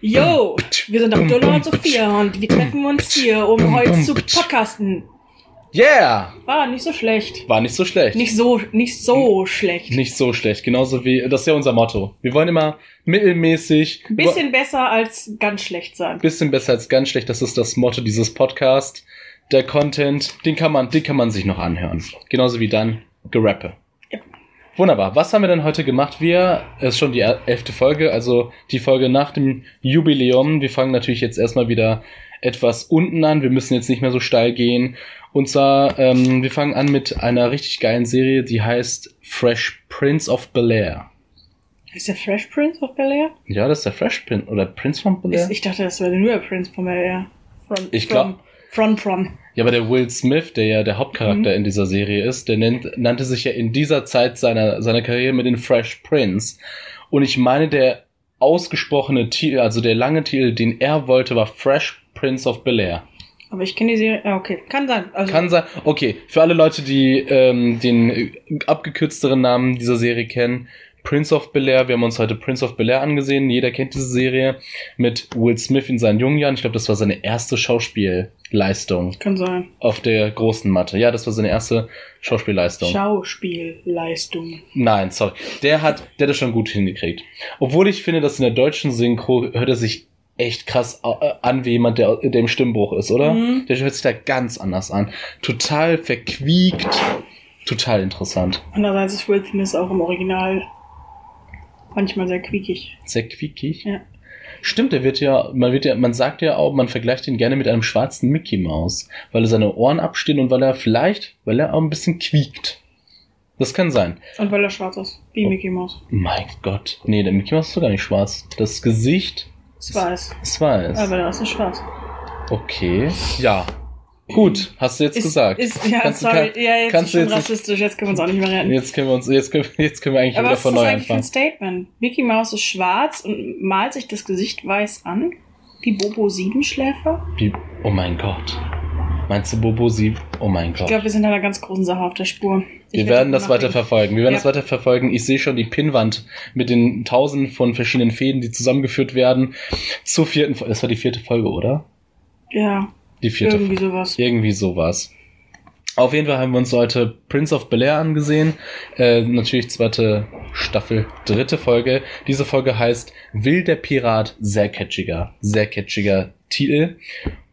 Yo, wir sind Abdullah und Sophia und wir treffen uns hier, um heute zu podcasten. Yeah! War nicht so schlecht. War nicht so schlecht. Nicht so, nicht so schlecht. Nicht so schlecht. Genauso wie, das ist ja unser Motto. Wir wollen immer mittelmäßig. Ein bisschen besser als ganz schlecht sein. Bisschen besser als ganz schlecht. Das ist das Motto dieses Podcasts. Der Content, den kann man, den kann man sich noch anhören. Genauso wie dann Gerappe. Wunderbar. Was haben wir denn heute gemacht? Wir, es ist schon die elfte Folge, also die Folge nach dem Jubiläum. Wir fangen natürlich jetzt erstmal wieder etwas unten an. Wir müssen jetzt nicht mehr so steil gehen. Und zwar, ähm, wir fangen an mit einer richtig geilen Serie, die heißt Fresh Prince of Bel Air. Ist der Fresh Prince of Bel Air? Ja, das ist der Fresh Prince oder Prince von Bel Air. Ich dachte, das wäre nur der Prince von Bel Air. From, Ich glaub- From, from. Ja, aber der Will Smith, der ja der Hauptcharakter Mhm. in dieser Serie ist, der nennt, nannte sich ja in dieser Zeit seiner, seiner Karriere mit den Fresh Prince. Und ich meine, der ausgesprochene Titel, also der lange Titel, den er wollte, war Fresh Prince of Bel Air. Aber ich kenne die Serie. Ja, okay. Kann sein. Also, Kann sein. Okay, für alle Leute, die ähm, den abgekürzteren Namen dieser Serie kennen, Prince of Bel Air. Wir haben uns heute Prince of Bel Air angesehen. Jeder kennt diese Serie mit Will Smith in seinen jungen Jahren. Ich glaube, das war seine erste Schauspielleistung kann sein. auf der großen Matte. Ja, das war seine erste Schauspielleistung. Schauspielleistung. Nein, sorry. Der hat, der hat das schon gut hingekriegt. Obwohl ich finde, dass in der deutschen Synchro hört er sich echt krass äh, an wie jemand, der, der im Stimmbruch ist, oder? Mhm. Der hört sich da ganz anders an. Total verquiekt. Total interessant. Andererseits ist Will Smith auch im Original manchmal sehr quiekig. Sehr quiekig. Ja. Stimmt, der wird ja, man wird ja, man sagt ja auch, man vergleicht ihn gerne mit einem schwarzen Mickey Maus, weil er seine Ohren abstehen und weil er vielleicht, weil er auch ein bisschen quiekt. Das kann sein. Und weil er schwarz ist. Wie Oh. Mickey Mouse. Mein Gott. Nee, der Mickey Maus ist doch gar nicht schwarz. Das Gesicht Das weiß. ist weiß. Aber der Rest ist schwarz. Okay. Ja. Gut, hast du jetzt ist, gesagt. Ist, ja, Kannst sorry. kann- ja, jetzt kannst ist schon rassistisch. Jetzt können wir uns auch nicht mehr retten. Jetzt können wir uns, jetzt können, jetzt können wir eigentlich Aber wieder was ist von das neu eigentlich für ein anfangen. Statement? Mickey Mouse ist schwarz und malt sich das Gesicht weiß an? Wie Bobo Siebenschläfer? Wie, oh mein Gott. Meinst du Bobo sie? Oh mein Ich Gott. glaube, wir sind einer ganz großen Sache auf der Spur. Ich Wir werde werden das weiter verfolgen. Wir werden Ja. das weiter verfolgen. Ich sehe schon die Pinnwand mit den tausenden von verschiedenen Fäden, die zusammengeführt werden. Zur vierten Folge. Das war die vierte Folge, oder? Ja, Die vierte irgendwie sowas. Irgendwie sowas. Auf jeden Fall haben wir uns heute Prince of Bel Air angesehen. Äh, natürlich zweite Staffel, dritte Folge. Diese Folge heißt Will der Pirat, sehr catchiger, sehr catchiger Titel.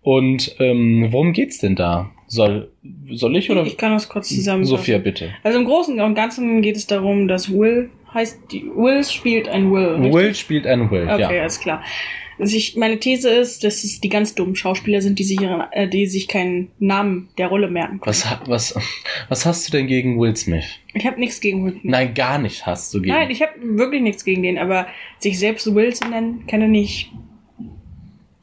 Und ähm, worum geht's denn da? Soll, soll ich oder? Ich kann das kurz zusammen. Sophia, bitte. Also im Großen und Ganzen geht es darum, dass Will heißt, die, Will spielt ein Will. richtig? Will spielt ein Will, Okay, ja. alles klar. Also ich, meine These ist, dass es die ganz dummen Schauspieler sind, die sich, ihren, äh, die sich keinen Namen der Rolle merken können. Was, was, was hast du denn gegen Will Smith? Ich habe nichts gegen Will. Nein, gar nicht hast du gegen. Nein, ich habe wirklich nichts gegen den, aber sich selbst Will zu nennen, kann er nicht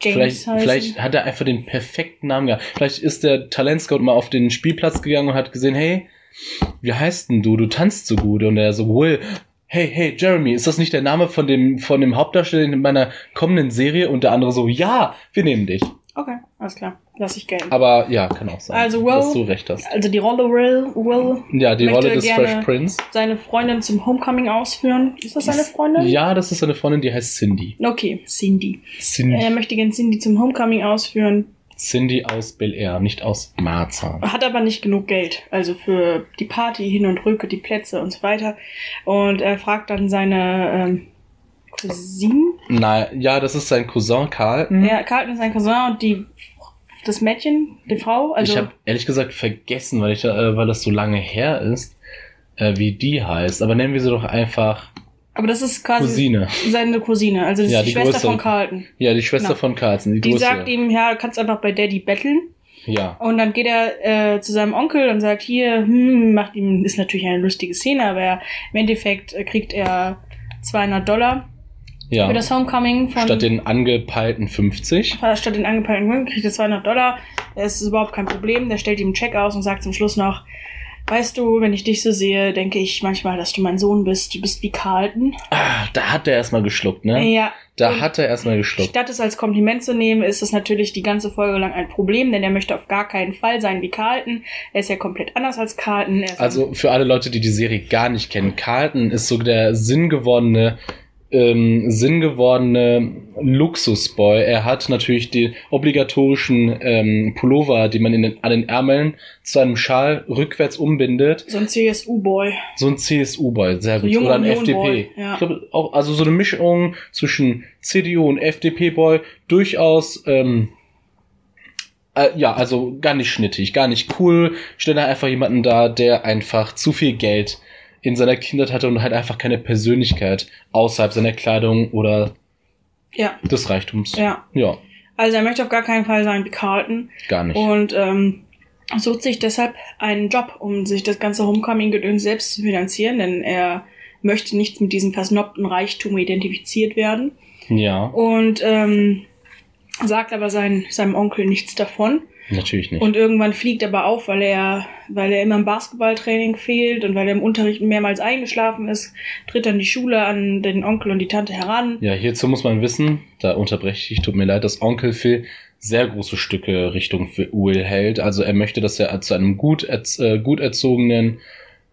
James Vielleicht, heißen. vielleicht hat er einfach den perfekten Namen gehabt. Vielleicht ist der Talentscout mal auf den Spielplatz gegangen und hat gesehen, hey, wie heißt denn du? Du tanzt so gut. Und er so, Will, hey, hey, Jeremy, ist das nicht der Name von dem, von dem Hauptdarsteller in meiner kommenden Serie? Und der andere so, ja, wir nehmen dich. Okay, alles klar. Lass ich gelten. Aber ja, kann auch sein, Also, Will- dass du recht hast. Also die Rolle Will, Will Ja, die Rolle des gerne- Fresh Prince. seine Freundin zum Homecoming ausführen. Ist das seine Freundin? Ja, das ist seine Freundin, die heißt Cindy. Okay, Cindy. Cindy, Er möchte gerne Cindy zum Homecoming ausführen, Cindy aus Bel Air, nicht aus Marzahn. hat aber nicht genug Geld. Also für die Party hin und rücke, die Plätze und so weiter. Und er fragt dann seine ähm, Cousine. Na, ja, das ist sein Cousin Carlton. Ja, Carlton ist sein Cousin und die das Mädchen, die Frau. Also ich habe ehrlich gesagt vergessen, weil, ich, äh, weil das so lange her ist, äh, wie die heißt. Aber nennen wir sie doch einfach aber das ist quasi Cousine. seine Cousine. Also das Ja, ist die, die Schwester größere. von Carlton. Ja, die Schwester Genau. von Carlson, die, Die größere. sagt ihm, ja, du kannst einfach bei Daddy betteln. ja. Und dann geht er äh, zu seinem Onkel und sagt, hier, hm, macht ihm, ist natürlich eine lustige Szene, aber er, im Endeffekt äh, kriegt er 200 Dollar ja. für das Homecoming von, Statt den angepeilten 50. statt den angepeilten Kunden kriegt er 200 Dollar. Das ist überhaupt kein Problem. Der stellt ihm einen Check aus und sagt zum Schluss noch, weißt du, wenn ich dich so sehe, denke ich manchmal, dass du mein Sohn bist. Du bist wie Carlton. Ah, da hat er erstmal geschluckt, ne? Ja. Da Und hat er erstmal geschluckt. Statt es als Kompliment zu nehmen, ist es natürlich die ganze Folge lang ein Problem, denn er möchte auf gar keinen Fall sein wie Carlton. Er ist ja komplett anders als Carlton. Also für alle Leute, die die Serie gar nicht kennen, Carlton ist so der sinngewordene ähm, sinngewordene Luxusboy. Er hat natürlich die obligatorischen ähm, Pullover, die man in den, an den Ärmeln zu einem Schal rückwärts umbindet. So ein CSU-Boy. So ein CSU-Boy, sehr So gut. Oder ein FDP. ja. Ich glaube auch, also so eine Mischung zwischen CDU und FDP-Boy, durchaus, ähm, äh, ja, also gar nicht schnittig, gar nicht cool. Stell da einfach jemanden da, der einfach zu viel Geld in seiner Kindheit hatte und halt einfach keine Persönlichkeit außerhalb seiner Kleidung oder Ja, des Reichtums. ja. Ja, Also er möchte auf gar keinen Fall sein wie Carlton gar nicht. und ähm, sucht sich deshalb einen Job, um sich das ganze Homecoming-Gedöns selbst zu finanzieren, denn er möchte nicht mit diesem versnobten Reichtum identifiziert werden ja, und ähm, sagt aber sein, seinem Onkel nichts davon. Natürlich nicht. Und irgendwann fliegt er aber auf, weil er, weil er immer im Basketballtraining fehlt und weil er im Unterricht mehrmals eingeschlafen ist, tritt dann die Schule an den Onkel und die Tante heran. Ja, hierzu muss man wissen, da unterbreche ich, tut mir leid, dass Onkel Phil sehr große Stücke Richtung Will hält. Also er möchte, dass er zu einem gut, äh, gut erzogenen,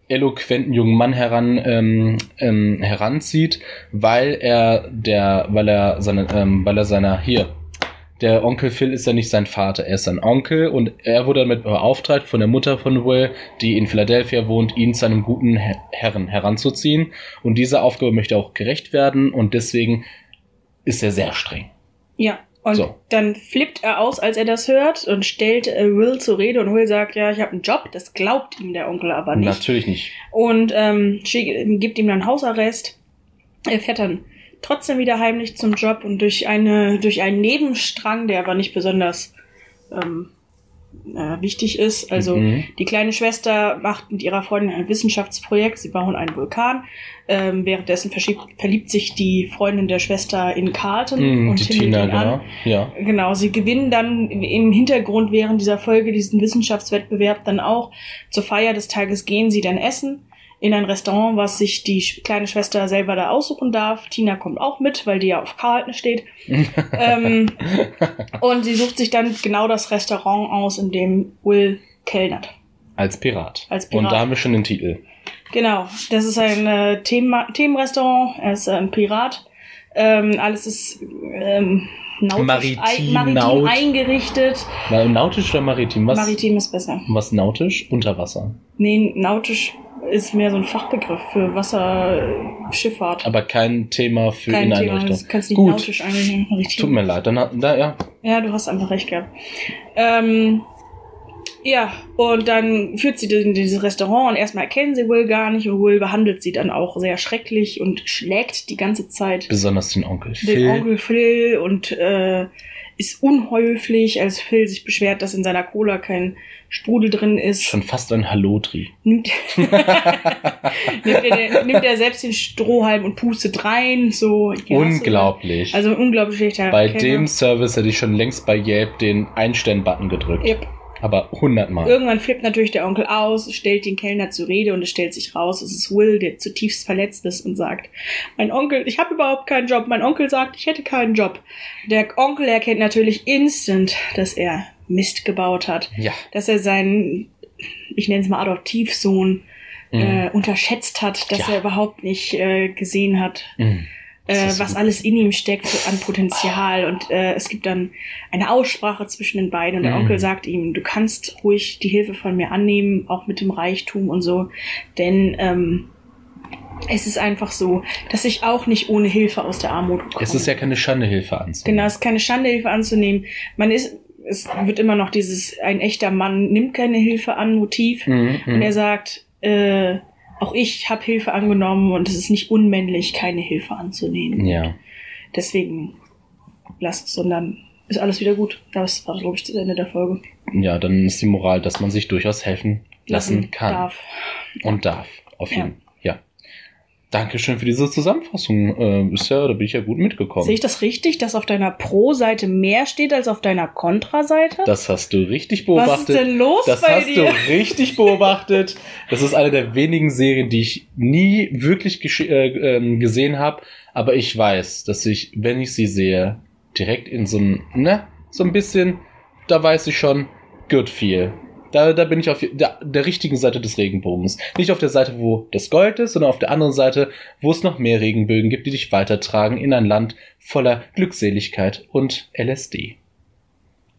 eloquenten jungen Mann heran ähm, ähm, heranzieht, weil er der, weil er seine, ähm, weil er seiner hier der Onkel Phil ist ja nicht sein Vater, er ist sein Onkel und er wurde damit beauftragt von der Mutter von Will, die in Philadelphia wohnt, ihn zu einem guten Her Herren heranzuziehen. Und dieser Aufgabe möchte auch gerecht werden und deswegen ist er sehr streng. Ja. Und So. dann flippt er aus, als er das hört und stellt äh, Will zur Rede und Will sagt, ja, ich habe einen Job. Das glaubt ihm der Onkel aber nicht. Natürlich nicht. Und ähm, gibt ihm dann Hausarrest. Er fährt dann trotzdem wieder heimlich zum Job und durch eine durch einen Nebenstrang, der aber nicht besonders ähm, äh, wichtig ist. Also Mhm. die kleine Schwester macht mit ihrer Freundin ein Wissenschaftsprojekt. Sie bauen einen Vulkan. Ähm, währenddessen verliebt sich die Freundin der Schwester in Carlton Mhm, und die Tina, ihn an. genau. Ja. Genau, sie gewinnen dann im Hintergrund während dieser Folge diesen Wissenschaftswettbewerb dann auch. Zur Feier des Tages gehen sie dann essen in ein Restaurant, was sich die kleine Schwester selber da aussuchen darf. Tina kommt auch mit, weil die ja auf Carlton steht. ähm, und sie sucht sich dann genau das Restaurant aus, in dem Will kellnert. Als Pirat. Als Pirat. Und da haben wir schon den Titel. Genau, das ist ein äh, Thema Themenrestaurant. Er ist ein Pirat. Ähm, alles ist ähm, nautisch, Maritim, ein, maritim Naut. eingerichtet. Na, nautisch oder maritim? Was, Maritim ist besser. was nautisch? Unter Wasser. Nee, nautisch ist mehr so ein Fachbegriff für Wasserschifffahrt. Aber kein Thema für Kein Thema, Inneneinrichtung. du kannst nicht Gut. nautisch. Maritim. Tut mir leid. Dann, hat- da, ja. Ja, du hast einfach recht gehabt. Ähm, ja, und dann führt sie in dieses Restaurant und erstmal erkennen sie Will gar nicht und Will behandelt sie dann auch sehr schrecklich und schlägt die ganze Zeit Besonders den Onkel den Phil. Onkel Phil und äh, ist unhöflich, als Phil sich beschwert, dass in seiner Cola kein Sprudel drin ist. Schon fast ein Hallotri. Nimmt, nimmt, er, nimmt er selbst den Strohhalm und pustet rein, so. ja, Unglaublich. So, also unglaublich schlechter bei Kellner. dem Service hätte ich schon längst bei Yelp den Einstern-Button gedrückt. Yep. Aber hundertmal. Irgendwann flippt natürlich der Onkel aus, stellt den Kellner zur Rede und es stellt sich raus, es ist Will, der zutiefst verletzt ist und sagt, mein Onkel, ich habe überhaupt keinen Job. Mein Onkel sagt, ich hätte keinen Job. Der Onkel erkennt natürlich instant, dass er Mist gebaut hat. Ja. Dass er seinen, ich nenne es mal Adoptivsohn, äh, unterschätzt hat, dass Ja. er überhaupt nicht äh, gesehen hat, Mhm. Äh, was gut. alles in ihm steckt an Potenzial. Und äh, es gibt dann eine Aussprache zwischen den beiden und der Mhm. Onkel sagt ihm, du kannst ruhig die Hilfe von mir annehmen, auch mit dem Reichtum und so. Denn ähm, es ist einfach so, dass ich auch nicht ohne Hilfe aus der Armut komme. Es ist ja keine Schande, Hilfe anzunehmen. Genau, es ist keine Schande, Hilfe anzunehmen. Man ist, es wird immer noch dieses, ein echter Mann nimmt keine Hilfe an, Motiv. Mhm, mhm. Und er sagt, äh, auch ich habe Hilfe angenommen und es ist nicht unmännlich, keine Hilfe anzunehmen. Ja. Deswegen lass es, sondern ist alles wieder gut. Das war, glaube ich, das Ende der Folge. Ja, dann ist die Moral, dass man sich durchaus helfen lassen kann. Darf. Und darf. Auf jeden Ja. Dankeschön für diese Zusammenfassung. Äh, ist ja, da bin ich ja gut mitgekommen. Sehe ich das richtig, dass auf deiner Pro-Seite mehr steht als auf deiner Kontra-Seite? Das hast du richtig Was beobachtet. ist denn los Das bei hast dir? du richtig beobachtet. Das ist eine der wenigen Serien, die ich nie wirklich äh, ähm, gesehen habe. Aber ich weiß, dass ich, wenn ich sie sehe, direkt in so ein, ne, so ein bisschen, da weiß ich schon, good feel. Da, da bin ich auf der, der richtigen Seite des Regenbogens. Nicht auf der Seite, wo das Gold ist, sondern auf der anderen Seite, wo es noch mehr Regenbögen gibt, die dich weitertragen in ein Land voller Glückseligkeit und LSD.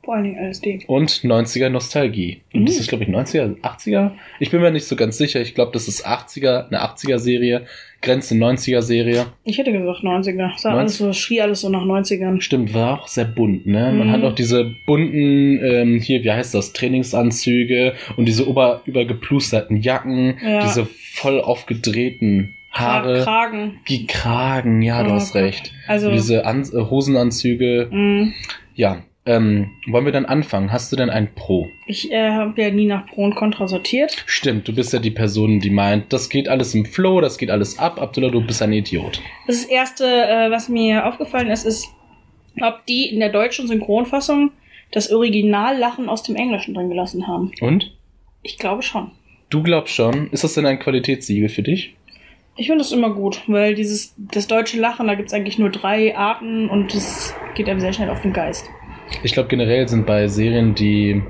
Vor allen Dingen LSD. Und 90er Nostalgie. Und Mhm. das ist, glaube ich, 90er, 80er? Ich bin mir nicht so ganz sicher. Ich glaube, das ist 80er, eine 80er-Serie, Grenze 90er-Serie. Ich hätte gesagt 90er. Sah 90? alles so, schrie alles so nach 90ern. Stimmt, war auch sehr bunt, ne? Man Mhm. hat noch diese bunten, ähm, hier, wie heißt das, Trainingsanzüge und diese ober, übergeplusterten Jacken, Ja. diese voll aufgedrehten Haare, Kra- Kragen. die Kragen, ja, du Oh hast Gott. recht. Also, Diese An äh, Hosenanzüge, mh, ja. Ähm, wollen wir dann anfangen? Hast du denn ein Pro? ich äh, habe ja nie nach Pro und Contra sortiert. Stimmt, du bist ja die Person, die meint, das geht alles im Flow, das geht alles ab. Abdullah, du bist ein Idiot. Das erste, äh, was mir aufgefallen ist, ist, ob die in der deutschen Synchronfassung das Originallachen aus dem Englischen drin gelassen haben. Und? Ich glaube schon. Du glaubst schon, ist das denn ein Qualitätssiegel für dich? Ich finde das immer gut, weil dieses das deutsche Lachen, da gibt es eigentlich nur drei Arten und das geht einem sehr schnell auf den Geist. Ich glaube generell sind bei Serien, die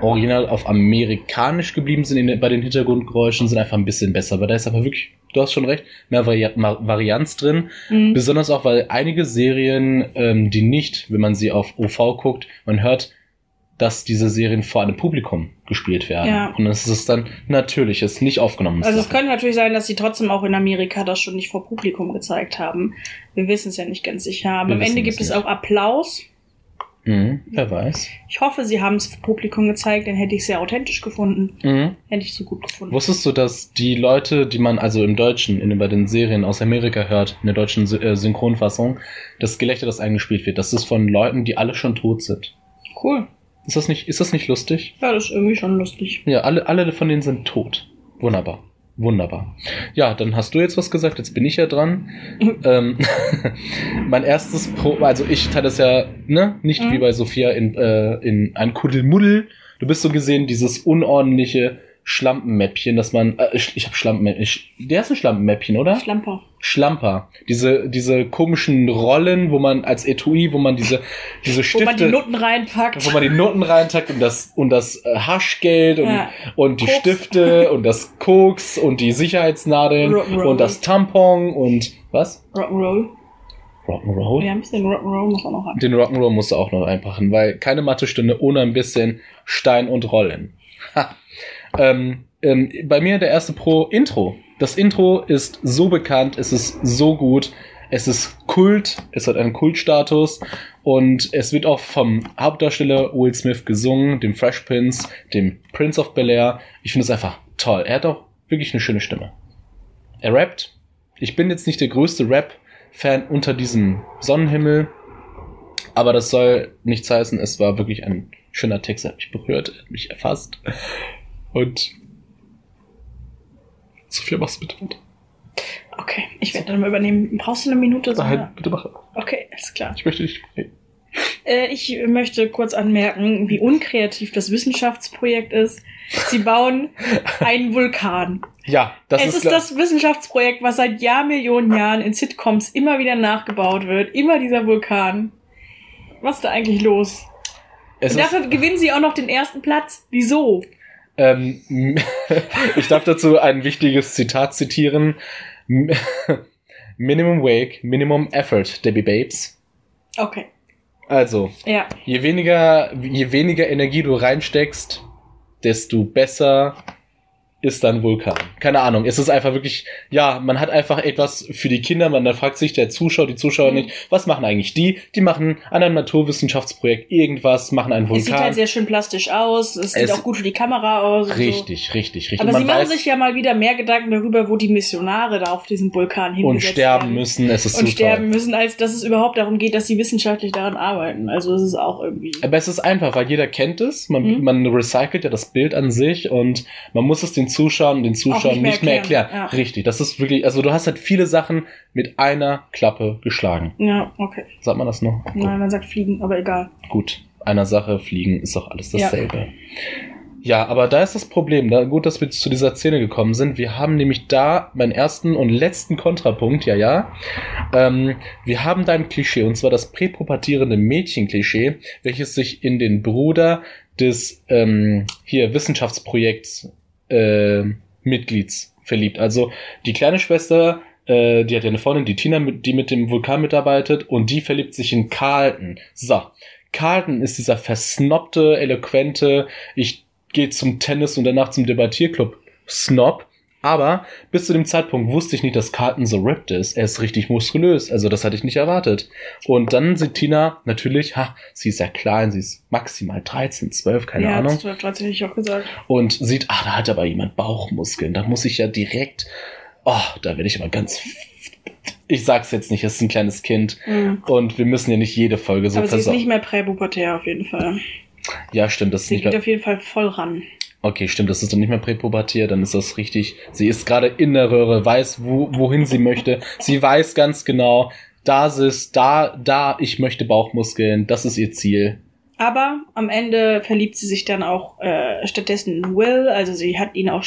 original auf amerikanisch geblieben sind in, bei den Hintergrundgeräuschen, sind einfach ein bisschen besser. Weil da ist aber wirklich, du hast schon recht, mehr Vari Varianz drin. Mhm. Besonders auch, weil einige Serien, ähm, die nicht, wenn man sie auf OV guckt, man hört, dass diese Serien vor einem Publikum gespielt werden. Ja. Und das ist dann natürliches, nicht aufgenommenes. Also es könnte natürlich sein, dass sie trotzdem auch in Amerika das schon nicht vor Publikum gezeigt haben. Wir wissen es ja nicht ganz sicher. Aber Wir am Ende es gibt es nicht. auch Applaus. Mhm, wer weiß. Ich hoffe, sie haben es Publikum gezeigt, dann hätte ich es sehr authentisch gefunden. Mhm. Hätte ich so gut gefunden. Wusstest du, dass die Leute, die man also im Deutschen, in, bei den Serien aus Amerika hört, in der deutschen äh, Synchronfassung, das Gelächter, das eingespielt wird, das ist von Leuten, die alle schon tot sind. Cool. Ist das nicht, ist das nicht lustig? Ja, das ist irgendwie schon lustig. Ja, alle, alle von denen sind tot. Wunderbar. Wunderbar. Ja, dann hast du jetzt was gesagt, jetzt bin ich ja dran. ähm, mein erstes Pro, also ich teile das ja, ne, nicht Mhm. wie bei Sophia in, äh, in ein Kuddelmuddel. Du bist so gesehen dieses unordentliche Schlampenmäppchen, dass man, äh, ich, ich hab Schlampenmäppchen, der ist ein Schlampenmäppchen, oder? Schlamper. Schlamper. Diese, diese komischen Rollen, wo man als Etui, wo man diese, diese Wo Stifte, man die Noten reinpackt. wo man die Noten reintackt und das, und das äh, Haschgeld und, Ja. und die Koks. Stifte und das Koks und die Sicherheitsnadeln und das Tampon und was? Rock'n'Roll. Rock'n'Roll? Ja, ein bisschen Rock'n'Roll muss auch noch rein. Den Rock'n'Roll musst du auch noch einpacken, weil keine Mathestunde ohne ein bisschen Stein und Rollen. Ha. Ähm, ähm, bei mir der erste Pro Intro. Das Intro ist so bekannt, es ist so gut, es ist Kult, es hat einen Kultstatus und es wird auch vom Hauptdarsteller Will Smith gesungen, dem Fresh Prince, dem Prince of Bel Air. Ich finde es einfach toll. Er hat auch wirklich eine schöne Stimme. Er rappt. Ich bin jetzt nicht der größte Rap-Fan unter diesem Sonnenhimmel, aber das soll nichts heißen. Es war wirklich ein schöner Text, er hat mich berührt, er hat mich erfasst. Und Sophia, mach's bitte weiter. Okay, ich werde dann mal übernehmen. Brauchst du eine Minute? So Nein, bitte mach. Okay, alles klar. Ich möchte nicht. Hey. Äh, ich möchte kurz anmerken, wie unkreativ das Wissenschaftsprojekt ist. Sie bauen einen Vulkan. Ja, das es ist, ist, das Wissenschaftsprojekt, was seit Jahrmillionen Jahren in Sitcoms immer wieder nachgebaut wird. Immer dieser Vulkan. Was ist da eigentlich los? ist, dafür gewinnen sie auch noch den ersten Platz. Wieso? Ähm, ich darf dazu ein wichtiges Zitat zitieren. Minimum Wake, Minimum Effort, Debbie Babes. Okay. Also, Ja. je weniger, je weniger Energie du reinsteckst, desto besser ist dann Vulkan. Keine Ahnung. Es ist einfach wirklich, ja, man hat einfach etwas für die Kinder. Man da fragt sich der Zuschauer, die Zuschauer Mhm. nicht, was machen eigentlich die? Die machen an einem Naturwissenschaftsprojekt irgendwas, machen einen Es sieht Vulkan. halt sehr schön plastisch aus. Es sieht Es- auch gut für die Kamera aus. und So. richtig, richtig, richtig. Aber man sie machen weiß sich ja mal wieder mehr Gedanken darüber, wo die Missionare da auf diesem Vulkan und hingesetzt sterben werden. müssen. Es ist Und sterben toll. müssen, als dass es überhaupt darum geht, dass sie wissenschaftlich daran arbeiten. Also es ist auch irgendwie. Aber es ist einfach, weil jeder kennt es. Man, Mhm. man recycelt ja das Bild an sich und man muss es den Zuschauern und den Zuschauern nicht mehr nicht mehr erklären. erklären, ja. Richtig, das ist wirklich, also du hast halt viele Sachen mit einer Klappe geschlagen. Ja, okay. Sagt man das noch? Nein, man sagt fliegen, aber egal. Gut, einer Sache fliegen ist doch alles dasselbe. Ja. aber da ist das Problem. Da, gut, dass wir zu dieser Szene gekommen sind. Wir haben nämlich da meinen ersten und letzten Kontrapunkt, ja, ja. Ähm, wir haben da ein Klischee, und zwar das präpubertierende Mädchenklischee, welches sich in den Bruder des ähm, hier Wissenschaftsprojekts äh, Mitglieds verliebt. Also die kleine Schwester, äh, die hat ja eine Freundin, die Tina, die mit dem Vulkan mitarbeitet und die verliebt sich in Carlton. So, Carlton ist dieser versnobte, eloquente, ich gehe zum Tennis und danach zum Debattierclub Snob. Aber bis zu dem Zeitpunkt wusste ich nicht, dass Carlton so ripped ist. Er ist richtig muskulös. Also das hatte ich nicht erwartet. Und dann sieht Tina natürlich, ha, sie ist ja klein, sie ist maximal 13, 12, keine ja, Ahnung. 12, 13 hätte ich auch gesagt. Und sieht, ah, da hat aber jemand Bauchmuskeln. Da muss ich ja direkt, oh, da werde ich aber ganz, ich sag's jetzt nicht, es ist ein kleines Kind. Mhm. Und wir müssen ja nicht jede Folge so Aber sie ist nicht mehr präpubertär auf jeden Fall. Ja, stimmt, das ist Sie nicht geht mehr. auf jeden Fall voll ran. Okay, stimmt, das ist dann nicht mehr präpubertier, dann ist das richtig. Sie ist gerade in der Röhre, weiß, wo, wohin sie möchte. Sie weiß ganz genau, da ist da, da, ich möchte Bauchmuskeln, das ist ihr Ziel. Aber am Ende verliebt sie sich dann auch äh, stattdessen in Will. Also sie hat ihn auch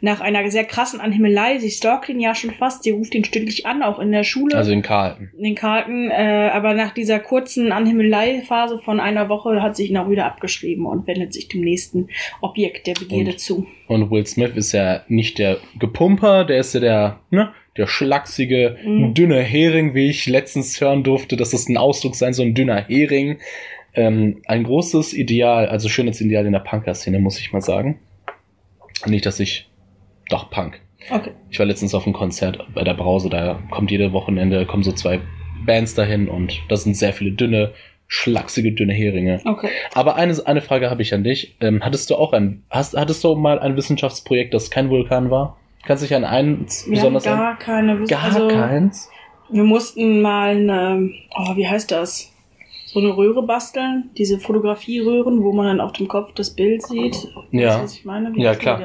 nach einer sehr krassen Anhimmelei, sie stalkt ihn ja schon fast, sie ruft ihn stündlich an, auch in der Schule. Also in Carlton. in Karten, äh, aber nach dieser kurzen Anhimmelei-Phase von einer Woche hat sich ihn auch wieder abgeschrieben und wendet sich dem nächsten Objekt der Begierde Und- zu. Und Will Smith ist ja nicht der Gepumper, der ist ja der, ne, der schlachsige, Mhm. dünne Hering, wie ich letztens hören durfte, dass es ein Ausdruck sein soll, ein dünner Hering. Ähm, ein großes Ideal, also schönes Ideal in der Punker-Szene, muss ich mal sagen. Nicht, dass ich, doch, Punk. Okay. Ich war letztens auf einem Konzert bei der Brause, da kommt jede Wochenende, kommen so zwei Bands dahin und das sind sehr viele dünne, schlachsige, dünne Heringe. Okay. Aber eine, eine Frage habe ich an dich. Ähm, hattest du auch ein, hast, hattest du mal ein Wissenschaftsprojekt, das kein Vulkan war? Kannst du dich an einen Wir besonders haben an? gar keine Wiss- Gar also, keins? Wir mussten mal eine, oh, wie heißt das? So eine Röhre basteln, diese Fotografieröhren, wo man dann auf dem Kopf das Bild sieht. Ja. Was ich meine? Wie Ja, klar.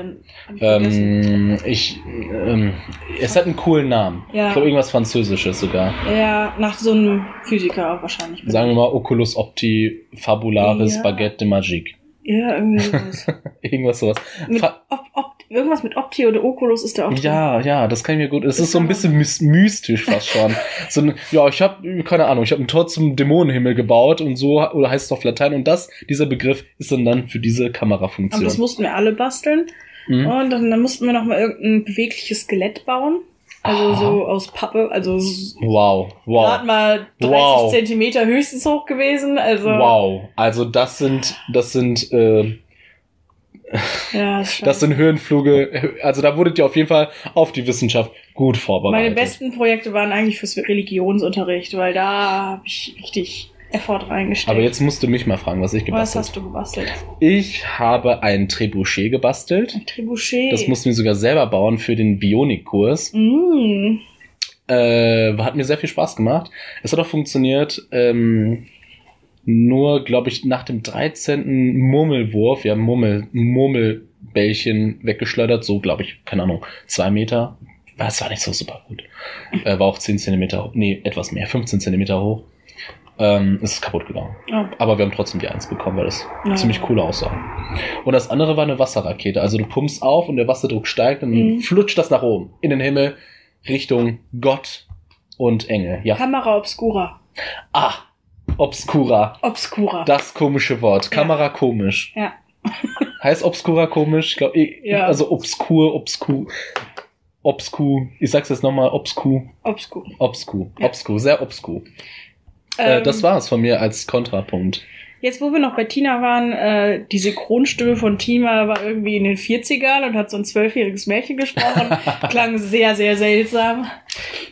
ich. Ähm, ich, ähm, es hat einen coolen Namen. Ja. Ich glaube, irgendwas Französisches sogar. ja, nach so einem Physiker wahrscheinlich. Sagen wir mal Oculus Opti Fabularis Ja. Baguette de Magique. Ja, irgendwie sowas. Irgendwas sowas. mit Op Op irgendwas mit Opti oder Oculus ist da auch drin. ja, ja, das kann ich mir gut. Es Das ist so ein bisschen mys mystisch fast schon. so ein, ja, ich habe keine Ahnung, ich habe ein Tor zum Dämonenhimmel gebaut und so oder heißt es auf Latein und das dieser Begriff ist dann dann für diese Aber Kamerafunktion. das mussten wir alle basteln. Mhm. Und dann, dann mussten wir noch mal irgendein bewegliches Skelett bauen. Also so aus Pappe. Also s- Wow, gerade wow, mal 30 Wow. Zentimeter höchstens hoch gewesen. Also wow. Also das sind, das sind, äh, ja, ist das sind Höhenfluge. Also da wurdet ihr auf jeden Fall auf die Wissenschaft gut vorbereitet. Meine besten Projekte waren eigentlich fürs Religionsunterricht, weil da habe ich richtig Effort reingesteckt. Aber jetzt musst du mich mal fragen, was ich Was gebastelt hast du gebastelt? Ich habe ein Trebuchet gebastelt. Ein Trebuchet. Das mussten wir sogar selber bauen für den Bionik-Kurs. Mm. Äh, hat mir sehr viel Spaß gemacht. Es hat auch funktioniert. Ähm, nur, glaube ich, nach dem 13. Murmelwurf, wir haben Murmel, Murmelbällchen weggeschleudert, so, glaube ich, keine Ahnung, zwei Meter. Das war nicht so super gut. Äh, war auch 10 Zentimeter, nee, etwas mehr, 15 Zentimeter hoch. Ähm, es ist kaputt gegangen. Oh. Aber wir haben trotzdem die Eins bekommen, weil das Ja. ziemlich cool aussah. Und das andere war eine Wasserrakete. Also du pumpst auf und der Wasserdruck steigt und dann Mhm. flutscht das nach oben. In den Himmel, Richtung Gott und Engel. Ja. Kamera Obscura. Ah, Obscura. Obscura. Das komische Wort. Ja. Kamera komisch. Ja. Heißt Obscura komisch? Ich glaub, eh, Ja. Also obskur, obskur. Obskur. Ich sag's jetzt nochmal. Obskur. Obscur. Obskur. Ja. Obskur. Sehr äh, Ähm, das war's von mir als Kontrapunkt. Jetzt, wo wir noch bei Tina waren, äh, die Synchronstimme von Tina war irgendwie in den 40ern und hat so ein zwölfjähriges Mädchen gesprochen. Klang sehr, sehr seltsam.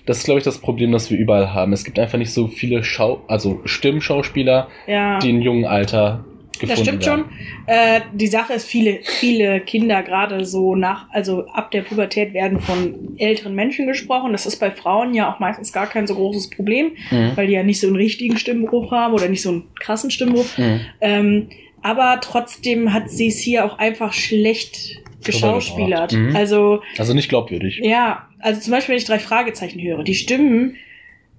Das ist, glaube ich, das Problem, das wir überall haben. Es gibt einfach nicht so viele Schau also Stimmschauspieler, Ja. die in jungen Alter gefunden Das stimmt werden. schon. Äh, die Sache ist, viele, viele Kinder gerade so nach, also ab der Pubertät werden von älteren Menschen gesprochen. Das ist bei Frauen ja auch meistens gar kein so großes Problem, Mhm. weil die ja nicht so einen richtigen Stimmbruch haben oder nicht so einen krassen Stimmbruch. Mhm. Ähm, aber trotzdem hat sie es hier auch einfach schlecht geschauspielert. Mhm. Also, Also nicht glaubwürdig. ja, also zum Beispiel, wenn ich drei Fragezeichen höre, die Stimmen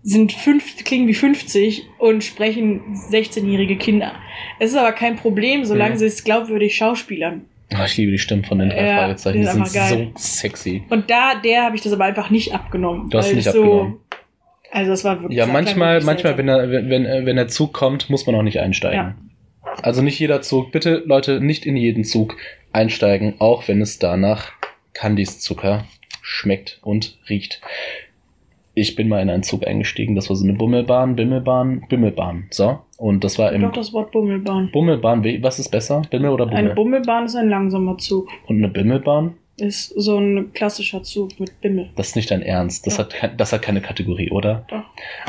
sind fünf, klingen wie 50 und sprechen 16-jährige Kinder. Es ist aber kein Problem, solange Mhm. sie es glaubwürdig schauspielern. Ah, ich liebe die Stimmen von den drei Ja, Fragezeichen. die sind so sexy. Und da, der habe ich das aber einfach nicht abgenommen. Du hast nicht es abgenommen. Also das war wirklich Ja, manchmal, manchmal, wenn er, wenn, wenn, äh, wenn der Zug kommt, muss man auch nicht einsteigen. Ja. Also nicht jeder Zug. Bitte, Leute, nicht in jeden Zug einsteigen, auch wenn es danach Candies Zucker schmeckt und riecht. Ich bin mal in einen Zug eingestiegen, das war so eine Bummelbahn, Bimmelbahn, Bimmelbahn. So. Und das war im Doch das Wort Bummelbahn. Bummelbahn. Was ist besser? Bimmel oder Bummel? Eine Bummelbahn ist ein langsamer Zug. und eine Bimmelbahn? Ist so ein klassischer Zug mit Bimmel. Das ist nicht dein Ernst. Das, Ja. hat, das hat keine Kategorie, oder? Doch.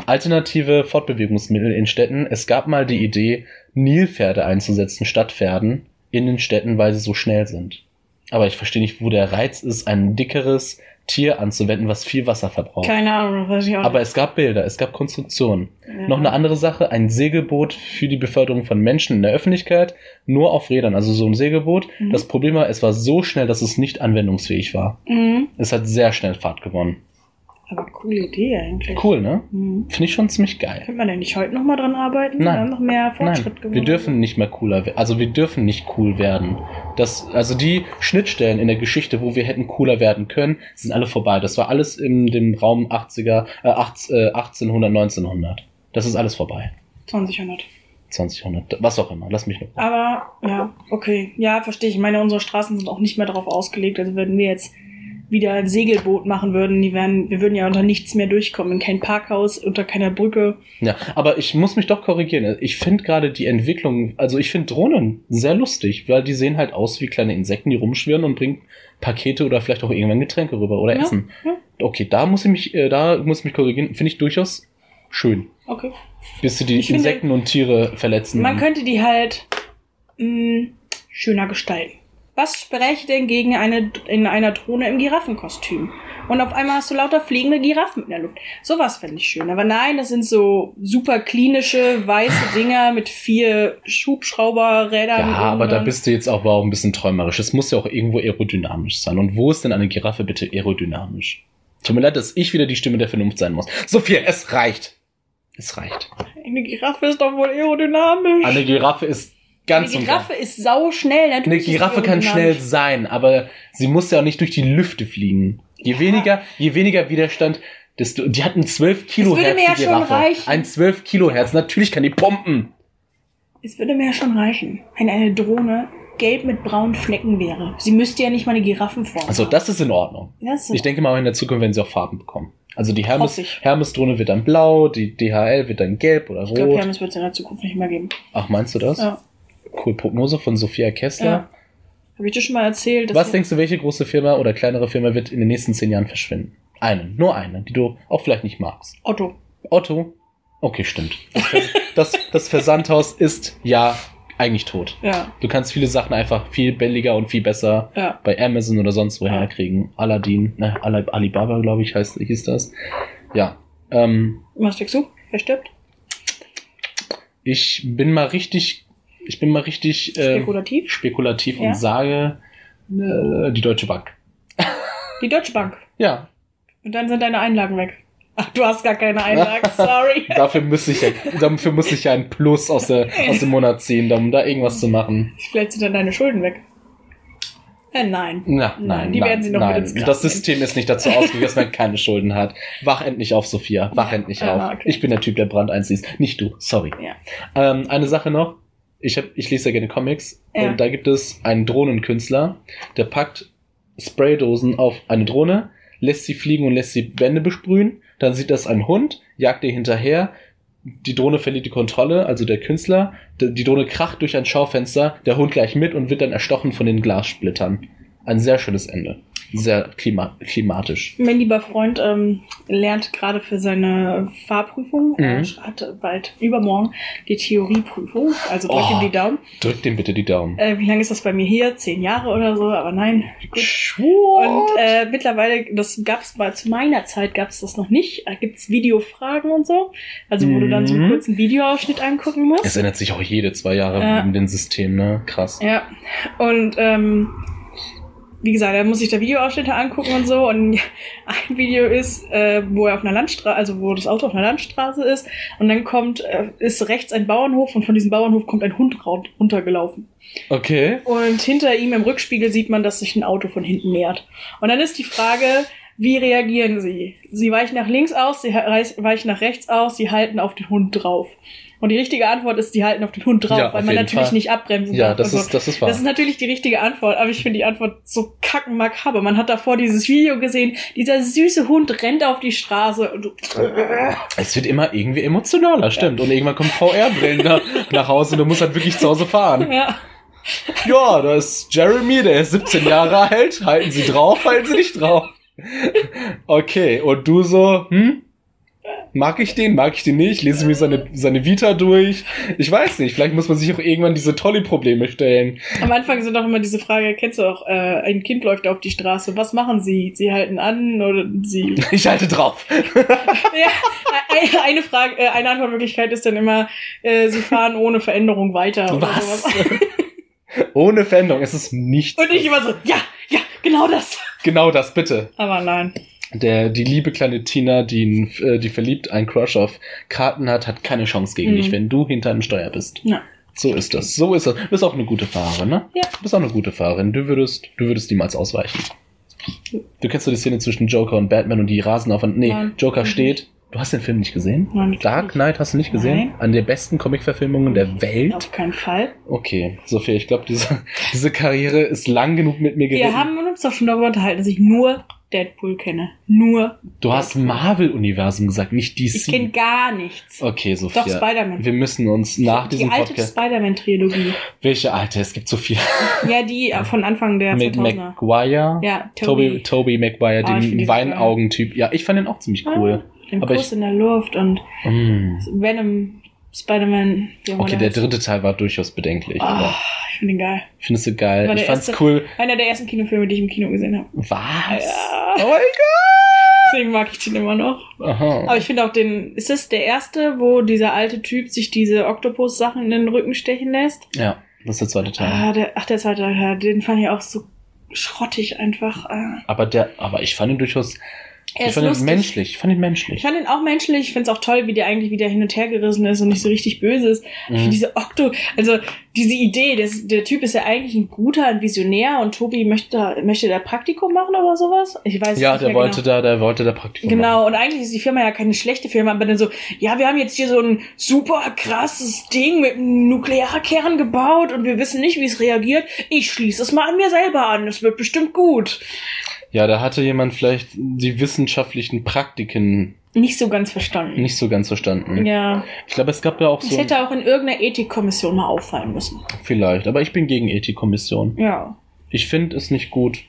Alternative Fortbewegungsmittel in Städten. Es gab mal die Idee, Nilpferde einzusetzen statt Pferden in den Städten, weil sie so schnell sind. Aber ich verstehe nicht, wo der Reiz ist, ein dickeres Tier anzuwenden, was viel Wasser verbraucht. Keine Ahnung, weiß ich auch Aber nicht. es gab Bilder, es gab Konstruktionen. Ja. Noch eine andere Sache, ein Segelboot für die Beförderung von Menschen in der Öffentlichkeit, nur auf Rädern, also so ein Segelboot. Mhm. Das Problem war, es war so schnell, dass es nicht anwendungsfähig war. Mhm. Es hat sehr schnell Fahrt gewonnen. Aber coole Idee eigentlich. Cool, ne? Mhm. Finde ich schon ziemlich geil. Könnte man denn nicht heute noch mal dran arbeiten? Wir Nein. haben noch mehr Fortschritt Nein, wir dürfen nicht mehr cooler werden. Also wir dürfen nicht cool werden. Das, also die Schnittstellen in der Geschichte, wo wir hätten cooler werden können, sind alle vorbei. Das war alles in dem Raum 80er, äh, 8, äh, 1800, 1900. Das ist alles vorbei. 2000. 2000, was auch immer. Lass mich noch. Aber, ja, okay. Ja, verstehe ich. Ich meine, unsere Straßen sind auch nicht mehr darauf ausgelegt. Also wenn wir jetzt wieder ein Segelboot machen würden, die wären, wir würden ja unter nichts mehr durchkommen. In kein Parkhaus, unter keiner Brücke. Ja, aber ich muss mich doch korrigieren. Ich finde gerade die Entwicklung, also ich finde Drohnen sehr lustig, weil die sehen halt aus wie kleine Insekten, die rumschwirren und bringen Pakete oder vielleicht auch irgendwann Getränke rüber oder Ja, Essen. ja. Okay, da muss ich mich, äh, da muss ich mich korrigieren. Finde ich durchaus schön. Okay. Bis sie die Ich finde- Insekten und Tiere verletzen. Man könnte die halt mh, schöner gestalten. Was spräche denn gegen eine in einer Drohne im Giraffenkostüm? Und auf einmal hast du lauter fliegende Giraffen in der Luft. Sowas fände ich schön. Aber nein, das sind so super klinische, weiße Dinger mit vier Schubschrauberrädern. ja, aber da bist du jetzt auch, auch ein bisschen träumerisch. Es muss ja auch irgendwo aerodynamisch sein. Und wo ist denn eine Giraffe bitte aerodynamisch? Tut mir leid, dass ich wieder die Stimme der Vernunft sein muss. Sophia, es reicht. Es reicht. Eine Giraffe ist doch wohl aerodynamisch. Eine Giraffe ist ganz Eine Giraffe ist sau schnell. Eine Natürlich ist sie Giraffe kann schnell sein, aber sie muss ja auch nicht durch die Lüfte fliegen. Je weniger, je weniger Widerstand, desto, die hat ein 12 Kilohertz würde mir ja schon reichen. Ein 12 Kilohertz, natürlich kann die pumpen. Es würde mir ja schon reichen, wenn eine Drohne gelb mit braunen Flecken wäre. Sie müsste ja nicht mal eine Giraffenform Also das ist in Ordnung. Das Ich denke mal, in der Zukunft werden sie auch Farben bekommen. Also die Hermes. Hermes-Drohne wird dann blau, die DHL wird dann gelb oder ich glaube, rot. Hermes wird es in der Zukunft nicht mehr geben. Ach, meinst du das? Ja. Cool, Prognose von Sophia Kessler. ja. Habe ich dir schon mal erzählt? Was denkst du, welche große Firma oder kleinere Firma wird in den nächsten zehn Jahren verschwinden? Eine, nur eine, die du auch vielleicht nicht magst. Otto. Otto? Okay, stimmt. Das, das, Versandhaus ist ja eigentlich tot. Ja, Du kannst viele Sachen einfach viel billiger und viel besser ja. bei Amazon oder sonst woher Ja. kriegen. Aladdin, ne, Ali- Alibaba, glaube ich, heißt, hieß das. Ja. Ähm, Was denkst du? Wer stirbt? ich bin mal richtig, ich bin mal richtig äh, Spekulativ? spekulativ Ja. und sage äh, die Deutsche Bank. Die Deutsche Bank. Ja, Und dann sind deine Einlagen weg. Ach, du hast gar keine Einlagen, sorry. dafür muss ich ja, dafür muss ich ja ein Plus aus, der, aus dem Monat ziehen, um da irgendwas zu machen. Vielleicht sind dann deine Schulden weg. Äh, nein. Na, Nein, nein, die nein, werden sie noch nein. mit ins Das. System ist nicht dazu ausgelegt, dass man keine Schulden hat. Wach endlich auf, Sophia. Wach endlich ja, auf. okay. Ich bin der Typ, der Brand einziehst. Nicht du. Sorry. Ja. Ähm, eine Sache noch. Ich, hab, ich lese ja gerne Comics. Ja. Und da gibt es einen Drohnenkünstler, der packt Spraydosen auf eine Drohne, lässt sie fliegen und lässt sie Wände besprühen. Dann sieht das ein Hund, jagt ihr hinterher. Die Drohne verliert die Kontrolle, also der Künstler. Die Drohne kracht durch ein Schaufenster, der Hund gleich mit und wird dann erstochen von den Glassplittern. Ein sehr schönes Ende. Sehr klima klimatisch. Mein lieber Freund ähm, lernt gerade für seine Fahrprüfung. Mhm. hat bald übermorgen die Theorieprüfung. Also drück Oh. ihm die Daumen. Drückt dem bitte die Daumen. Äh, wie lange ist das bei mir hier? Zehn Jahre oder so, aber nein. Gut. Und äh, mittlerweile, das gab's mal zu meiner Zeit gab's das noch nicht. Da gibt's Videofragen und so. Also wo du dann so einen Mhm. kurzen Videoausschnitt angucken musst. es ändert sich auch jede zwei Jahre Ja. in dem System, ne? Krass. Ja. Und ähm, wie gesagt, er muss sich da Videoausschnitte angucken und so. Und ein Video ist, äh, wo er auf einer Landstraße, also wo das Auto auf einer Landstraße ist. Und dann kommt, äh, ist rechts ein Bauernhof und von diesem Bauernhof kommt ein Hund runtergelaufen. Okay. Und hinter ihm im Rückspiegel sieht man, dass sich ein Auto von hinten nähert. Und dann ist die Frage, Wie reagieren sie? Sie weichen nach links aus, sie weichen nach rechts aus, sie halten auf den Hund drauf. Und die richtige Antwort ist, die halten auf den Hund drauf, Ja, weil man natürlich Fall. nicht abbremsen Ja, darf. das Also, ist, das ist wahr. das ist natürlich die richtige Antwort, aber ich finde die Antwort so kacken makaber. Man hat davor dieses Video gesehen, dieser süße Hund rennt auf die Straße und du, Es wird immer irgendwie emotionaler, stimmt. Und irgendwann kommt VR-Brillen nach, nach Hause und du musst halt wirklich zu Hause fahren. ja. Ja, da ist Jeremy, der ist 17 Jahre alt. Halten Sie drauf, halten Sie nicht drauf. Okay, und du so, hm? Mag ich den, mag ich den nicht? Lese mir seine, seine Vita durch? Ich weiß nicht, vielleicht muss man sich auch irgendwann diese Trolley-Probleme stellen. Am Anfang sind doch immer diese Frage, kennst du auch, äh, ein Kind läuft auf die Straße, was machen sie? Sie halten an oder sie... Ich halte drauf. ja, eine, eine Frage, äh, eine Antwortmöglichkeit ist dann immer, äh, sie fahren ohne Veränderung weiter. Oder Was? sowas. Ohne Veränderung, es ist nichts. Und ich immer so, ja, ja, genau das. Genau das, bitte. Aber nein. Der, die liebe kleine Tina, die, äh, die verliebt einen Crush auf Karten hat, hat keine Chance gegen Mhm. dich, wenn du hinter einem Steuer bist. Ja. So ist das. So ist das. Du bist auch eine gute Fahrerin, ne? Ja. Du bist auch eine gute Fahrerin. Du würdest, du würdest niemals ausweichen. Du kennst so die Szene zwischen Joker und Batman und die rasen auf Nee, Nein. Joker Mhm. steht. Du hast den Film nicht gesehen? Nein, Dark. Knight hast du nicht gesehen? Nein. An der besten Comic-Verfilmungen der Welt? Auf keinen Fall. Okay, Sophia, ich glaube, diese, diese Karriere ist lang genug mit mir Wir haben uns doch schon darüber unterhalten, dass ich nur Deadpool kenne. Nur. Du hast Marvel-Universum gesagt, nicht DC. Ich kenne gar nichts. Okay, Sophia. Doch, Spider-Man. Wir müssen uns nach Die diesem alte Podcast. Spider-Man-Trilogie. Welche alte? Es gibt so viel. Ja, die von Anfang der Mit 2000er. Maguire. Ja, Toby, Toby. Toby Maguire, Ah, find den die Weinaugentyp. Ja, ich fand den auch ziemlich cool. Den Aber Kuss ich- in der Luft und Mm. Venom, Spider-Man. Okay, der dritte Teil war durchaus bedenklich. Ah, aber ich finde ihn geil. findest du geil? Ich fand's erste- cool. Einer der ersten Kinofilme, die ich im Kino gesehen habe. Was? Ja. Oh mein Deswegen mag ich den immer noch. Gott. Aha. Aber ich finde auch den. Ist das der erste, wo dieser alte Typ sich diese Oktopus-Sachen in den Rücken stechen lässt? ja, das ist der zweite Teil. Ah, der, ach, der zweite, ja, den fand ich auch so schrottig einfach. Ah. Aber der, aber ich fand ihn durchaus, Er ich fand ihn lustig. menschlich. Ich fand ihn Ich menschlich. fand ihn auch menschlich. Ich finde es auch toll, wie der eigentlich wieder hin und her gerissen ist und nicht so richtig böse ist. Ich Mhm. finde diese Okto, also diese Idee, das, der Typ ist ja eigentlich ein guter, ein Visionär und Tobi möchte, möchte da Praktikum machen oder sowas. Ich weiß Ja, nicht der mehr wollte genau. da, der wollte da Praktikum machen. Genau, und eigentlich ist die Firma ja keine schlechte Firma, aber dann so, ja, wir haben jetzt hier so ein super krasses Ding mit einem Nuklearkern gebaut und wir wissen nicht, wie es reagiert. Ich schließe es mal an mir selber an, das wird bestimmt gut. Ja, da hatte jemand vielleicht die wissenschaftlichen Praktiken Nicht so ganz verstanden. nicht so ganz verstanden. Ja, Ich glaube, es gab ja auch das so hätte auch in irgendeiner Ethikkommission mal auffallen müssen. vielleicht, aber ich bin gegen Ethikkommission. Ja, Ich finde es nicht gut.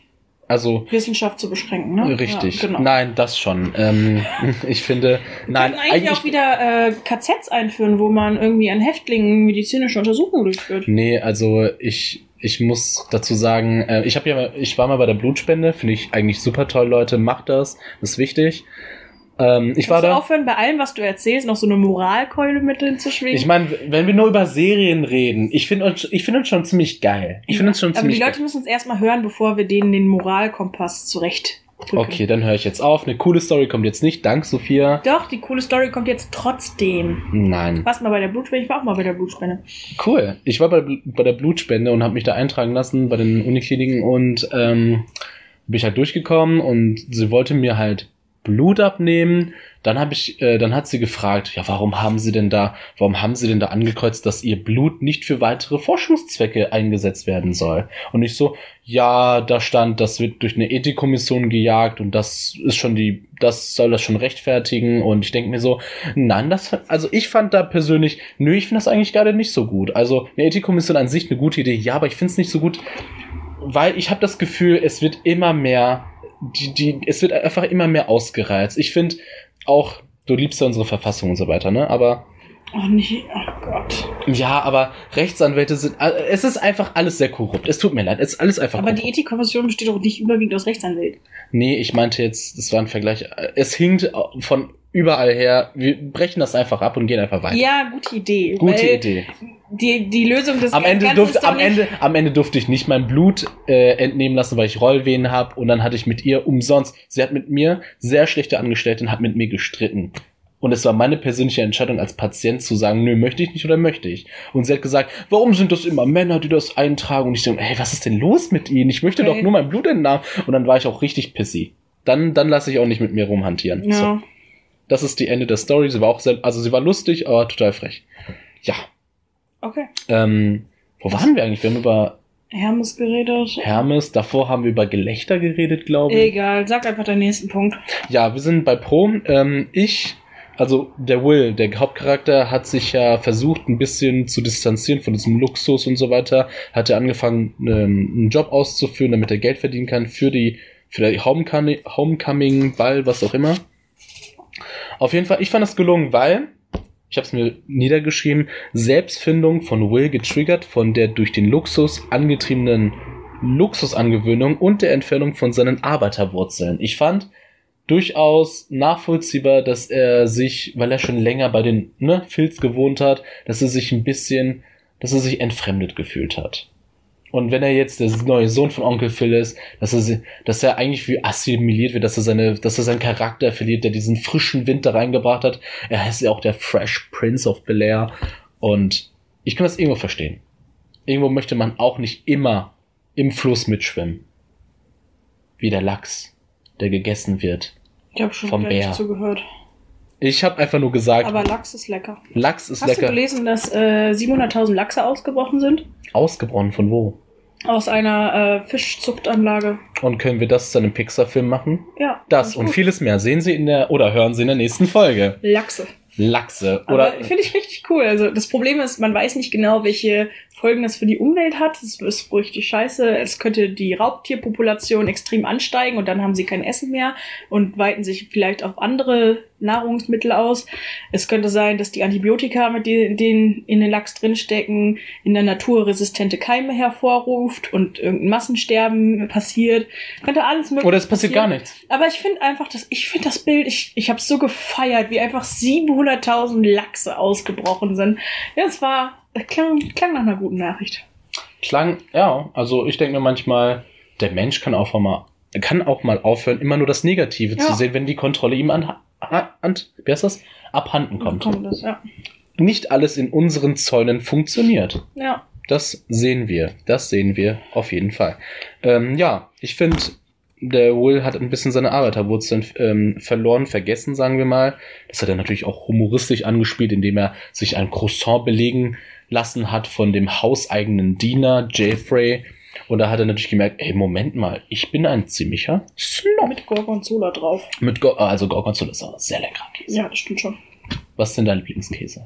Also Wissenschaft zu beschränken, ne? richtig. Ja, genau. Nein, das schon. Ähm, ich finde, nein, Wir könnten eigentlich auch wieder äh, KZs einführen, wo man irgendwie an Häftlingen medizinische Untersuchungen durchführt. Nee, also ich, ich muss dazu sagen, äh, ich habe ja, ich war mal bei der Blutspende, finde ich eigentlich super toll, Leute, macht das, das ist wichtig. Ähm, ich war Kannst du da. aufhören, bei allem, was du erzählst, noch so eine Moralkeule mit hinzuschwingen? Ich meine, wenn wir nur über Serien reden, ich finde uns, ich finde uns schon ziemlich geil. Ich finde uns schon Aber ziemlich die Leute müssen uns erstmal hören, bevor wir denen den Moralkompass zurecht drücken. Okay, dann höre ich jetzt auf. Eine coole Story kommt jetzt nicht. Dank, Sophia. Doch, die coole Story kommt jetzt trotzdem. Nein. Warst mal bei der Blutspende? Ich war auch mal bei der Blutspende. Cool. Ich war bei, bei der Blutspende und habe mich da eintragen lassen bei den Unikliniken und ähm, bin ich halt durchgekommen und sie wollte mir halt Blut abnehmen. Dann habe ich, äh, dann hat sie gefragt, ja, warum haben Sie denn da, warum haben Sie denn da angekreuzt, dass Ihr Blut nicht für weitere Forschungszwecke eingesetzt werden soll? Und ich so, ja, da stand, das wird durch eine Ethikkommission gejagt und das ist schon die, das soll das schon rechtfertigen. Und ich denke mir so, nein, das, also ich fand da persönlich, nö, ich finde das eigentlich gerade nicht so gut. Also eine Ethikkommission an sich eine gute Idee, ja, aber ich finde es nicht so gut, weil ich habe das Gefühl, es wird immer mehr, die, die, es wird einfach immer mehr ausgereizt. Ich finde auch, du liebst ja unsere Verfassung und so weiter, ne? Aber Oh nee, oh Gott. ja, aber Rechtsanwälte sind, äh, es ist einfach alles sehr korrupt. Es tut mir leid, es ist alles einfach Aber die korrupt. Ethikkommission besteht doch nicht überwiegend aus Rechtsanwälten. Nee, ich meinte jetzt, das war ein Vergleich. Es hinkt von überall her. Wir brechen das einfach ab und gehen einfach weiter. Ja, gute Idee. Gute Idee. Die, die Lösung des Am Ende, Ganzen durfte, am, Ende, am Ende durfte ich nicht mein Blut äh, entnehmen lassen, weil ich Rollvenen habe. Und dann hatte ich mit ihr umsonst. Sie hat mit mir sehr schlechte Angestellte und hat mit mir gestritten. Und es war meine persönliche Entscheidung als Patient zu sagen, nö, möchte ich nicht oder möchte ich. Und sie hat gesagt, warum sind das immer Männer, die das eintragen? Und ich so, ey, was ist denn los mit ihnen? Ich möchte Okay. doch nur mein Blut entnahmen. Und dann war ich auch richtig pissy. Dann, dann lasse ich auch nicht mit mir rumhantieren. Ja. So, das ist die Ende der Story. Sie war auch sehr, also sie war lustig, aber total frech. Ja. Okay. Ähm, wo waren wir eigentlich? Wir haben über Hermes geredet. Hermes, davor haben wir über Gelächter geredet, glaube ich. Egal, sag einfach den nächsten Punkt. Ja, wir sind bei Pro. Ähm, ich, also der Will, der Hauptcharakter, hat sich ja versucht, ein bisschen zu distanzieren von diesem Luxus und so weiter. Hat er angefangen, ähm, einen Job auszuführen, damit er Geld verdienen kann für die, für die Homecoming, Homecoming, Ball, was auch immer. Auf jeden Fall, ich fand das gelungen, weil, ich habe es mir niedergeschrieben, Selbstfindung von Will getriggert von der durch den Luxus angetriebenen Luxusangewöhnung und der Entfernung von seinen Arbeiterwurzeln. Ich fand durchaus nachvollziehbar, dass er sich, weil er schon länger bei den ne, Filz gewohnt hat, dass er sich ein bisschen, dass er sich entfremdet gefühlt hat. Und wenn er jetzt der neue Sohn von Onkel Phil ist, dass er, dass er eigentlich wie assimiliert wird, dass er seine, dass er seinen Charakter verliert, der diesen frischen Wind da reingebracht hat. Er heißt ja auch der Fresh Prince of Bel Air. Und ich kann das irgendwo verstehen. Irgendwo möchte man auch nicht immer im Fluss mitschwimmen. Wie der Lachs, der gegessen wird. Ich habe schon Vom Bär. zugehört. Ich habe einfach nur gesagt, Aber Lachs ist lecker. Lachs ist Hast du lecker. gelesen, dass äh, 700.000 Lachse ausgebrochen sind? Ausgebrochen von wo? Aus einer äh, Fischzuchtanlage. Und können wir das zu einem Pixar-Film machen? Ja. Das und gut. vieles mehr sehen Sie in der oder hören Sie in der nächsten Folge. Lachse. Lachse oder finde ich richtig cool. Also das Problem ist, man weiß nicht genau, welche Folgen das für die Umwelt hat. Das ist richtig scheiße. Es könnte die Raubtierpopulation extrem ansteigen und dann haben sie kein Essen mehr und weiten sich vielleicht auf andere Nahrungsmittel aus. Es könnte sein, dass die Antibiotika, mit denen in den Lachs drinstecken, in der Natur resistente Keime hervorruft und irgendein Massensterben passiert. Könnte alles mögliche oder es passiert gar passieren. nichts. Aber ich finde einfach, dass ich finde das Bild, ich, ich habe so gefeiert, wie einfach 700.000 Lachse ausgebrochen sind. Ja, es war, es klang, klang nach einer guten Nachricht. Klang, ja, also ich denke mir manchmal, der Mensch kann auch mal kann auch mal aufhören, immer nur das Negative Ja. zu sehen, wenn die Kontrolle ihm an, an, an wie heißt das? abhanden kommt. Kommt das, ja. Nicht alles in unseren Zäunen funktioniert. Ja. Das sehen wir. Das sehen wir auf jeden Fall. Ähm, ja, ich finde, der Will hat ein bisschen seine Arbeiterwurzeln ähm, verloren, vergessen, sagen wir mal. Das hat er natürlich auch humoristisch angespielt, indem er sich ein Croissant belegen lassen hat von dem hauseigenen Diener Jeffrey. Und da hat er natürlich gemerkt, ey, Moment mal, ich bin ein ziemlicher Snob. Mit Gorgonzola drauf. Mit Go also Gorgonzola ist aber sehr leckerer Käse. Ja, das stimmt schon. Was ist denn dein Lieblingskäse?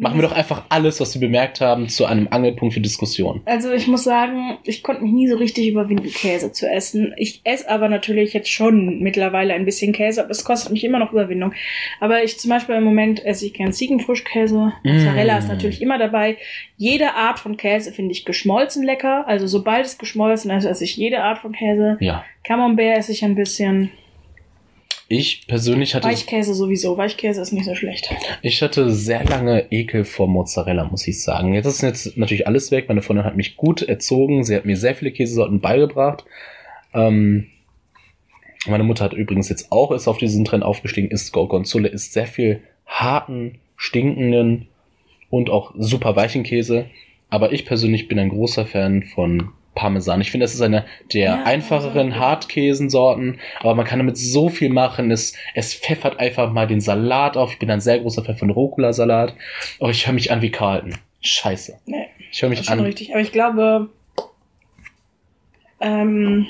Machen wir doch einfach alles, was wir bemerkt haben, zu einem Angelpunkt für Diskussion. Also ich muss sagen, ich konnte mich nie so richtig überwinden, Käse zu essen. Ich esse aber natürlich jetzt schon mittlerweile ein bisschen Käse, aber es kostet mich immer noch Überwindung. Aber ich zum Beispiel im Moment esse ich gern Ziegenfrischkäse. Mozzarella ist Mm. natürlich immer dabei. Jede Art von Käse finde ich geschmolzen lecker. Also sobald es geschmolzen ist, esse ich jede Art von Käse. Ja. Camembert esse ich ein bisschen. Ich persönlich hatte, Weichkäse sowieso. Weichkäse ist nicht so schlecht. ich hatte sehr lange Ekel vor Mozzarella, muss ich sagen. Jetzt ist jetzt natürlich alles weg. Meine Freundin hat mich gut erzogen. Sie hat mir sehr viele Käsesorten beigebracht. Ähm, meine Mutter hat übrigens jetzt auch ist auf diesen Trend aufgestiegen, ist Gorgonzola, ist sehr viel harten, stinkenden und auch super weichen Käse. Aber ich persönlich bin ein großer Fan von Parmesan. Ich finde, das ist eine der Ja, einfacheren Hartkäsensorten, aber man kann damit so viel machen. Es, es pfeffert einfach mal den Salat auf. Ich bin ein sehr großer Fan von Rucola-Salat. Oh, ich höre mich an wie Carlton. Scheiße. Nee. Ich höre mich an. richtig. Aber ich glaube, ähm,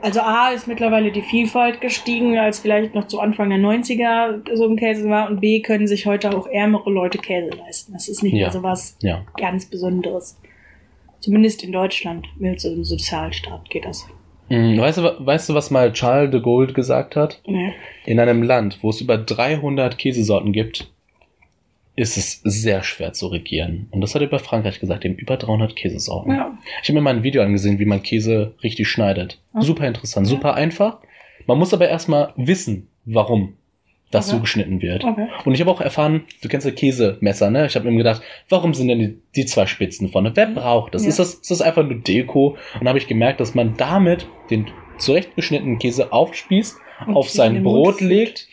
also A ist mittlerweile die Vielfalt gestiegen, als vielleicht noch zu Anfang der 90er so ein Käse war. Und B können sich heute auch ärmere Leute Käse leisten. Das ist nicht Ja. mehr so was Ja. ganz Besonderes. Zumindest in Deutschland. Mit so einem Sozialstaat geht das. Hm, Weißt du, weißt du, was mal Charles de Gaulle gesagt hat? Nee. In einem Land, wo es über 300 Käsesorten gibt, ist es sehr schwer zu regieren. Und das hat er über Frankreich gesagt, eben über 300 Käsesorten. Ja. Ich habe mir mal ein Video angesehen, wie man Käse richtig schneidet. Ah. Super interessant, super einfach. Man muss aber erstmal wissen, warum das Okay. so geschnitten wird. Okay. Und ich habe auch erfahren, du kennst ja Käsemesser, ne? Ich habe mir gedacht, warum sind denn die, die zwei Spitzen vorne? Wer braucht das? Ja. Ist das? Ist das einfach nur Deko? Und habe ich gemerkt, dass man damit den zurechtgeschnittenen Käse aufspießt, Und auf in sein Brot legt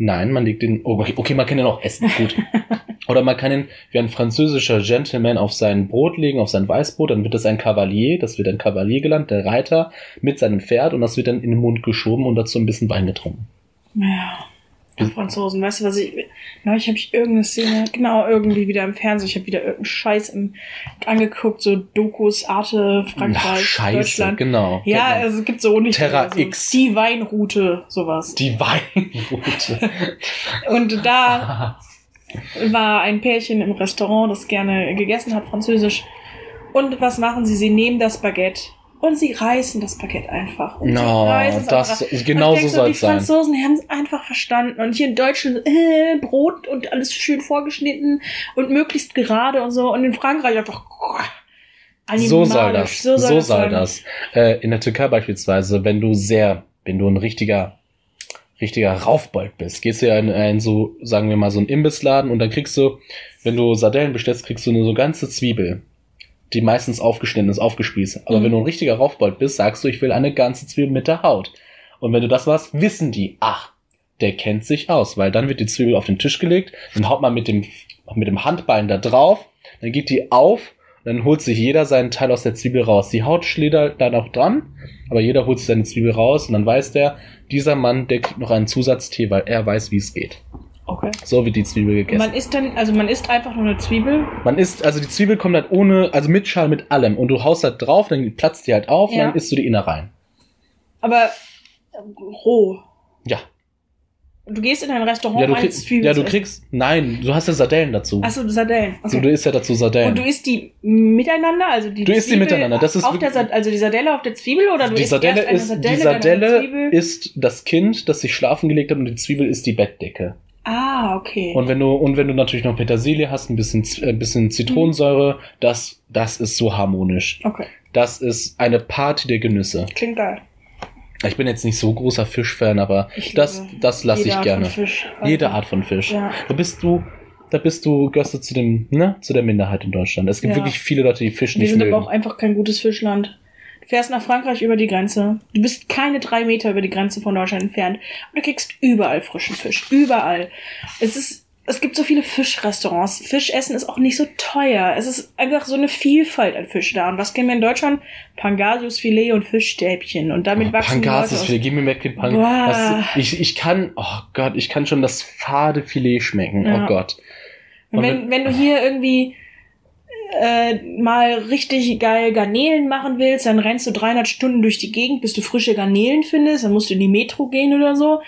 Nein, man legt den. Oh, okay, okay, man kann den auch essen. Gut. Oder man kann ihn wie ein französischer Gentleman auf sein Brot legen, auf sein Weißbrot, dann wird das ein Kavalier, das wird ein Kavalier gelandet, der Reiter mit seinem Pferd und das wird dann in den Mund geschoben und dazu ein bisschen Wein getrunken. Ja. Die Franzosen, weißt du, was ich. Neulich habe ich irgendeine Szene, genau, irgendwie wieder im Fernsehen. Ich habe wieder irgendeinen Scheiß im, angeguckt, so Dokus, Arte, Frankreich, Ach, scheiße, Deutschland. genau. Ja, genau. also es gibt so nicht Terra so, X. Die Weinroute, sowas. Die Weinroute. Und da war ein Pärchen im Restaurant, das gerne gegessen hat, französisch. Und was machen sie? Sie nehmen das Baguette und sie reißen das Baguette einfach. Und no, das, einfach. genau so soll Die es sein. Franzosen die haben es einfach verstanden. Und hier in Deutschland äh, Brot und alles schön vorgeschnitten und möglichst gerade und so. Und in Frankreich einfach So soll animalisch. das. So soll, sein. das. Äh, in der Türkei beispielsweise, wenn du sehr, wenn du ein richtiger, richtiger Raufbold bist, gehst du ja in einen so, sagen wir mal, so einen Imbissladen und dann kriegst du, wenn du Sardellen bestellst, kriegst du nur so ganze Zwiebel. Die meistens aufgeschnitten ist, aufgespießt. Aber Mhm. wenn du ein richtiger Raufbold bist, sagst du, ich will eine ganze Zwiebel mit der Haut. Und wenn du das warst, wissen die, ach, der kennt sich aus, weil dann wird die Zwiebel auf den Tisch gelegt, dann haut man mit dem, mit dem Handballen da drauf, dann geht die auf, dann holt sich jeder seinen Teil aus der Zwiebel raus. Die Haut schlittert da noch dran, aber jeder holt sich seine Zwiebel raus und dann weiß der, dieser Mann, der kriegt noch einen Zusatztee, weil er weiß, wie es geht. Okay. So wird die Zwiebel gegessen. Man isst dann, also man isst einfach nur eine Zwiebel. Man isst, also die Zwiebel kommt dann ohne, also mit Schal, mit allem. Und du haust da drauf, dann platzt die halt auf Ja. und dann isst du die Innereien. Aber äh, roh. Ja. Du gehst in ein Restaurant Ja du, kriegst, Zwiebeln ja, du kriegst, nein, du hast ja Sardellen dazu. Achso, Sardellen. Okay. So, du isst ja dazu Sardellen. Und du isst die miteinander, also die Du isst die miteinander, das ist auf der, Sa- also die Sardelle auf der Zwiebel oder du die isst Sardelle, erst eine ist, Sardelle, die Sardelle ist das Kind, das sich schlafen gelegt hat und die Zwiebel ist die Bettdecke. Ah, okay. Und wenn du, und wenn du natürlich noch Petersilie hast, ein bisschen, Z- äh, ein bisschen Zitronensäure, das, das ist so harmonisch. okay, Das ist eine Party der Genüsse. klingt geil. Ich bin jetzt nicht so großer Fischfan, aber Ich das, das lasse ich Art gerne. Von Fisch. Jede Art von Fisch. Ja. Da bist du, da bist du, gehörst du zu dem, ne, zu der Minderheit in Deutschland. Es gibt Ja. wirklich viele Leute, die Fisch Wir nicht sind mögen. aber auch einfach kein gutes Fischland. Fährst nach Frankreich über die Grenze. Du bist keine drei Meter über die Grenze von Deutschland entfernt. Und du kriegst überall frischen Fisch. Überall. Es ist, es gibt so viele Fischrestaurants. Fischessen ist auch nicht so teuer. Es ist einfach so eine Vielfalt an Fisch da. Und was kennen wir in Deutschland? Pangasius Filet und Fischstäbchen. Und damit Oh, wachsen die Leute Pangasius aus. Filet, gib mir weg den Pang. Boah. Das, ich, ich kann, oh Gott, ich kann schon das fade Filet schmecken. Ja. Oh Gott. Und wenn, wenn du hier irgendwie äh, mal richtig geil Garnelen machen willst, dann rennst du 300 Stunden durch die Gegend, bis du frische Garnelen findest. Dann musst du in die Metro gehen oder so.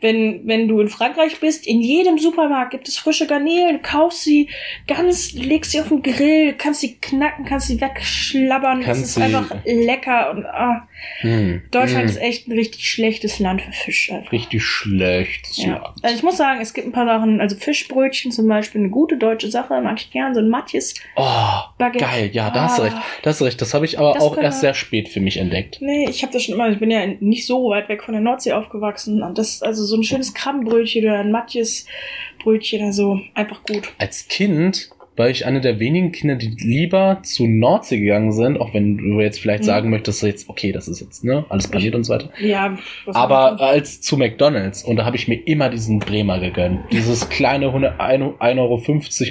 Wenn, wenn du in Frankreich bist, in jedem Supermarkt gibt es frische Garnelen. Kaufst sie ganz, legst sie auf den Grill, kannst sie knacken, kannst sie wegschlabbern. Kannst es ist einfach lecker. Und ah, Hm. Deutschland Hm. ist echt ein richtig schlechtes Land für Fisch. Einfach. Richtig schlecht. Ja. Also ich muss sagen, es gibt ein paar Sachen, also Fischbrötchen zum Beispiel, eine gute deutsche Sache, mag ich gern, so ein Matjes Oh, Baguette. geil. Ja, da hast du Ah. recht. Da hast du recht. Das habe ich aber Das auch erst sehr spät für mich entdeckt. Nee, ich habe das schon immer, ich bin ja nicht so weit weg von der Nordsee aufgewachsen. Und das, also so ein schönes Krabbenbrötchen oder ein Matjes-Brötchen, also einfach gut. Als Kind war ich einer der wenigen Kinder, die lieber zu Nordsee gegangen sind, auch wenn du jetzt vielleicht Mhm. sagen möchtest, jetzt, okay, das ist jetzt, ne, alles paniert und so weiter. Ja, was Aber als zu McDonalds, und da habe ich mir immer diesen Bremer gegönnt. Dieses kleine 100 1,50 Euro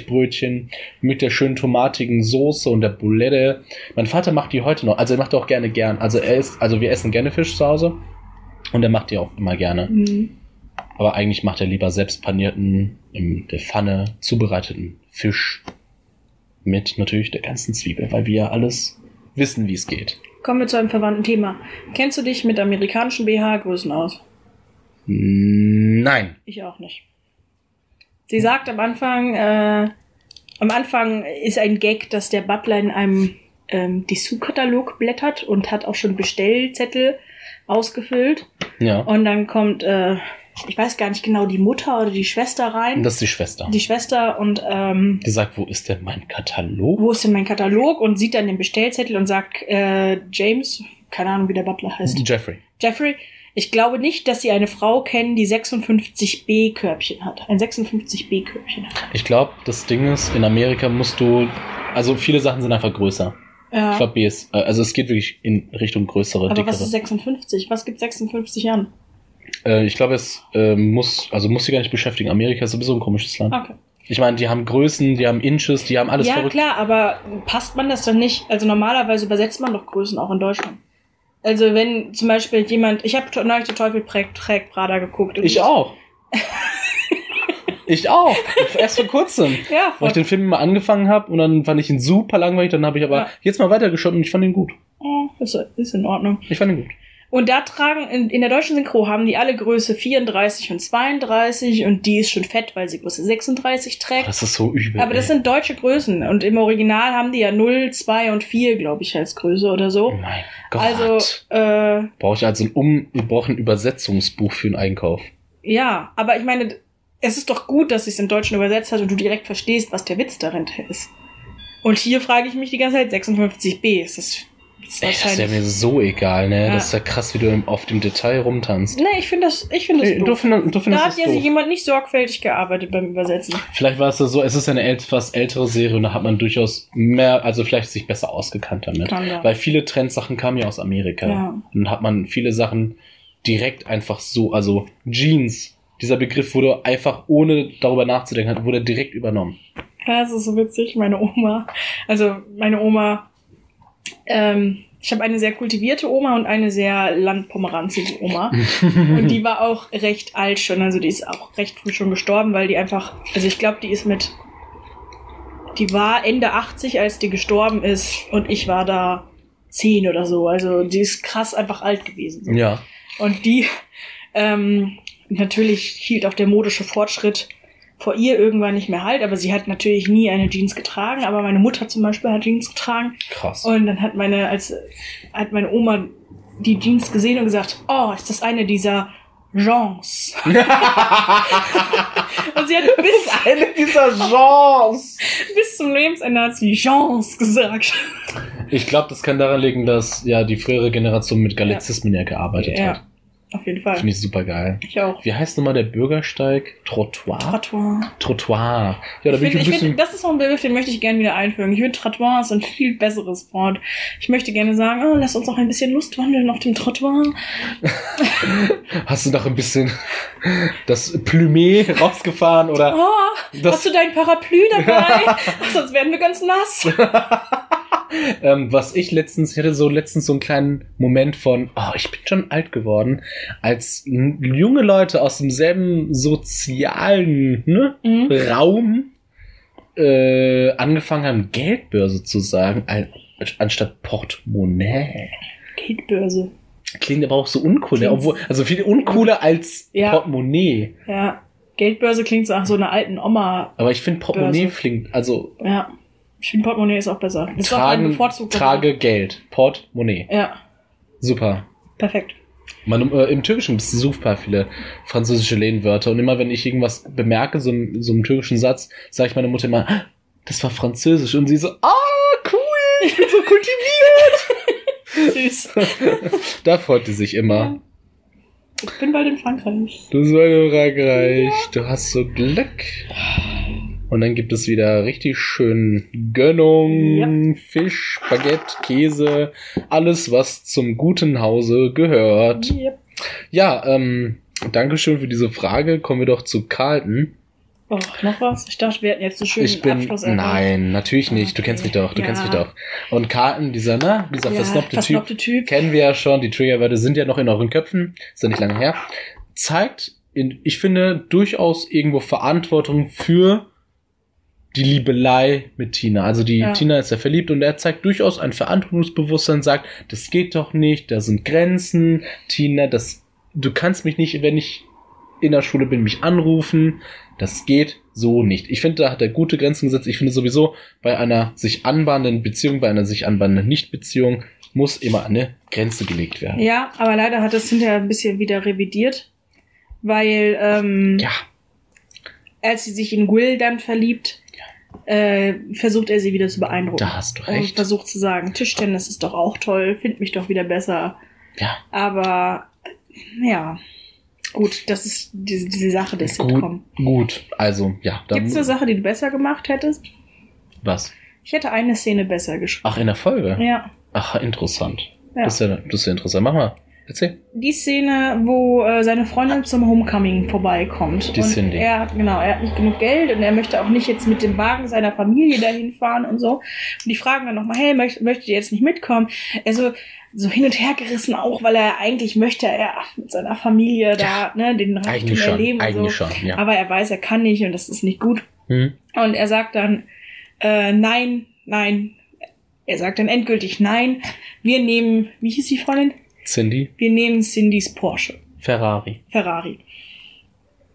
Brötchen mit der schönen tomatigen Soße und der Boulette. Mein Vater macht die heute noch. Also er macht die auch gerne gern. Also er ist, also wir essen gerne Fisch zu Hause. Und er macht die auch immer gerne. Mhm. Aber eigentlich macht er lieber selbst panierten, in der Pfanne zubereiteten Fisch mit natürlich der ganzen Zwiebel, weil wir ja alles wissen, wie es geht. Kommen wir zu einem verwandten Thema. Kennst du dich mit amerikanischen BH-Größen aus? Nein. Ich auch nicht. Sie sagt am Anfang, äh, am Anfang ist ein Gag, dass der Butler in einem ähm, Dessous-Katalog blättert und hat auch schon Bestellzettel ausgefüllt. Ja. Und dann kommt, äh, ich weiß gar nicht genau, die Mutter oder die Schwester rein. Das ist die Schwester. die Schwester und ähm, Die sagt, wo ist denn mein Katalog? wo ist denn mein Katalog? Und sieht dann den Bestellzettel und sagt, äh, James, keine Ahnung, wie der Butler heißt. Jeffrey. Jeffrey, ich glaube nicht, dass Sie eine Frau kennen, die 56b-Körbchen hat. Ein 56b-Körbchen hat. Ich glaube, das Ding ist, in Amerika musst du, also viele Sachen sind einfach größer. Ja. Ich glaube, B ist, äh, also es geht wirklich in Richtung größere, Aber dickere. was ist 56? Was gibt 56 an? Äh, ich glaube, es äh, muss, also muss sie gar nicht beschäftigen. Amerika ist sowieso ein komisches Land. Okay. Ich meine, die haben Größen, die haben Inches, die haben alles ja, verrückt. klar, aber passt man das dann nicht? Also normalerweise übersetzt man doch Größen auch in Deutschland. Also wenn zum Beispiel jemand, ich habe neulich der Teufel trägt, trägt Prada geguckt. und Ich auch. ich auch. Erst vor kurzem. Ja, Weil voll. ich den Film mal angefangen habe und dann fand ich ihn super langweilig, dann habe ich aber Ja. jetzt mal weitergeschaut und ich fand ihn gut. Oh, ist, ist in Ordnung. Ich fand ihn gut. Und da tragen, in, in der deutschen Synchro haben die alle Größe 34 und 32 und die ist schon fett, weil sie Größe 36 trägt. Das ist so übel. Aber das ey. sind deutsche Größen und im Original haben die ja 0, 2 und 4, glaube ich, als Größe oder so. Oh mein Gott. Also, äh, brauche ich also ein um, wir brauchen ein Übersetzungsbuch für einen Einkauf. ja, aber ich meine, es ist doch gut, dass sie es im Deutschen übersetzt hat und du direkt verstehst, was der Witz darin ist. Und hier frage ich mich die ganze Zeit, 56b, ist das, ist Ey, das wäre wahrscheinlich... mir so egal, ne? Ja. Das ist ja krass, wie du im- auf dem Detail rumtanzt. Nee, ich finde das, ich finde das Ey, du, find, du findest Da das hat ja doof. sich jemand nicht sorgfältig gearbeitet beim Übersetzen. Vielleicht war es ja so, es ist eine etwas ältere Serie und da hat man durchaus mehr, also vielleicht sich besser ausgekannt damit. Kann da. Weil viele Trendsachen kamen ja aus Amerika. Ja. Und dann hat man viele Sachen direkt einfach so, also Jeans, dieser Begriff wurde einfach ohne darüber nachzudenken, wurde direkt übernommen. Ja, das ist so witzig. Meine Oma, also meine Oma, ähm, ich habe eine sehr kultivierte Oma und eine sehr landpomeranzige Oma. Und die war auch recht alt schon, also die ist auch recht früh schon gestorben, weil die einfach, also ich glaube, die ist mit, die war Ende 80, als die gestorben ist und ich war da 10 oder so. Also die ist krass einfach alt gewesen. So. ja. Und die, ähm, natürlich hielt auch der modische Fortschritt vor ihr irgendwann nicht mehr halt, aber sie hat natürlich nie eine Jeans getragen, aber meine Mutter zum Beispiel hat Jeans getragen. Krass. Und dann hat meine, als, hat meine Oma die Jeans gesehen und gesagt, oh, ist das eine dieser Jeans? und sie hat bis, eine dieser Genres. bis zum Lebensende hat sie Jeans gesagt. Ich glaube, das kann daran liegen, dass ja die frühere Generation mit Galizismen ja, gearbeitet hat. Auf jeden Fall. Finde ich super geil. Ich auch. Wie heißt nochmal der Bürgersteig? Trottoir? Trottoir. Trottoir. Ja, da Ich bin ich, finde, ein ich bisschen. find, das ist so ein Begriff, den möchte ich gerne wieder einfügen. Ich finde, Trottoir ist ein viel besseres Wort. Ich möchte gerne sagen, oh, lass uns auch ein bisschen Lust wandeln auf dem Trottoir. Hast du noch ein bisschen das Plumé rausgefahren oder? Oh, hast du dein Parapluie dabei? Sonst werden wir ganz nass. Ähm, was ich letztens, ich hatte so letztens so einen kleinen Moment von, oh, ich bin schon alt geworden, als junge Leute aus demselben sozialen ne, Mhm. Raum äh, angefangen haben, Geldbörse zu sagen, ein, anstatt Portemonnaie. Geldbörse. Klingt aber auch so uncool, ne? Klingt- obwohl, also viel uncooler als Ja. Portemonnaie. Ja. Geldbörse klingt so nach so einer alten Oma. Aber ich finde Portemonnaie klingt, also Ja. Ich finde Portemonnaie ist auch besser. Das ist auch tragen, bevorzugter trage Geld. Portemonnaie. Ja, Super. perfekt. Man, äh, Im Türkischen gibt es super viele französische Lehnwörter und immer wenn ich irgendwas bemerke, so, so einem türkischen Satz, sage ich meiner Mutter immer, "Ah, das war Französisch und sie so, ah, cool, ich bin so kultiviert. Süß. da freut sie sich immer. Ich bin bald in Frankreich. Du so in Frankreich, du hast so Glück. Und dann gibt es wieder richtig schön Gönnung, Fisch, Baguette, Käse, alles, was zum guten Hause gehört. Yep. Ja, ähm, Dankeschön für diese Frage. Kommen wir doch zu Carlton. Oh, noch was? Ich dachte, wir hätten jetzt einen schönen Ich bin, Abschluss nein, natürlich nicht. Du kennst mich doch, du Ja. kennst mich doch. Und Carlton, dieser, ne, dieser Ja, versnobte Typ, versnobte Typ. kennen wir ja schon. Die Triggerwörter sind ja noch in euren Köpfen. Ist ja nicht lange her. Zeigt, in, ich finde, durchaus irgendwo Verantwortung für die Liebelei mit Tina. Also die Ja. Tina ist ja verliebt und er zeigt durchaus ein Verantwortungsbewusstsein, sagt, das geht doch nicht, da sind Grenzen, Tina, das, du kannst mich nicht, wenn ich in der Schule bin, mich anrufen. Das geht so nicht. Ich finde, da hat er gute Grenzen gesetzt. Ich finde sowieso, bei einer sich anbahnenden Beziehung, bei einer sich anbahnenden Nichtbeziehung, muss immer eine Grenze gelegt werden. Ja, aber leider hat es hinterher ein bisschen wieder revidiert, weil ähm, Ja. als sie sich in Will dann verliebt, äh, versucht er sie wieder zu beeindrucken. Da hast du Und recht. versucht zu sagen, Tischtennis ist doch auch toll, find mich doch wieder besser. Ja. Aber äh, ja, gut, das ist diese, diese Sache des Gut, Sitcom. gut. Also, ja. Gibt es eine Sache, die du besser gemacht hättest? Was? Ich hätte eine Szene besser geschrieben. Ach, in der Folge? Ja. Ach, interessant. ja. Das, ist ja, das ist ja interessant. Mach mal. Erzähl. die Szene, wo äh, seine Freundin zum Homecoming vorbeikommt. Die und Cindy. Er hat, genau, er hat nicht genug Geld und er möchte auch nicht jetzt mit dem Wagen seiner Familie dahin fahren und so. Und die fragen dann nochmal, hey, möcht, möchtet ihr jetzt nicht mitkommen? Also so hin und her gerissen auch, weil er eigentlich möchte er mit seiner Familie da ne, den Reichtum Eigentlich schon. erleben Eigentlich so. schon, ja. Aber er weiß, er kann nicht und das ist nicht gut. Hm? Und er sagt dann, äh, nein, nein. Er sagt dann endgültig nein. Wir nehmen, wie hieß die Freundin? Cindy, Wir nehmen Cindys Porsche. Ferrari. Ferrari.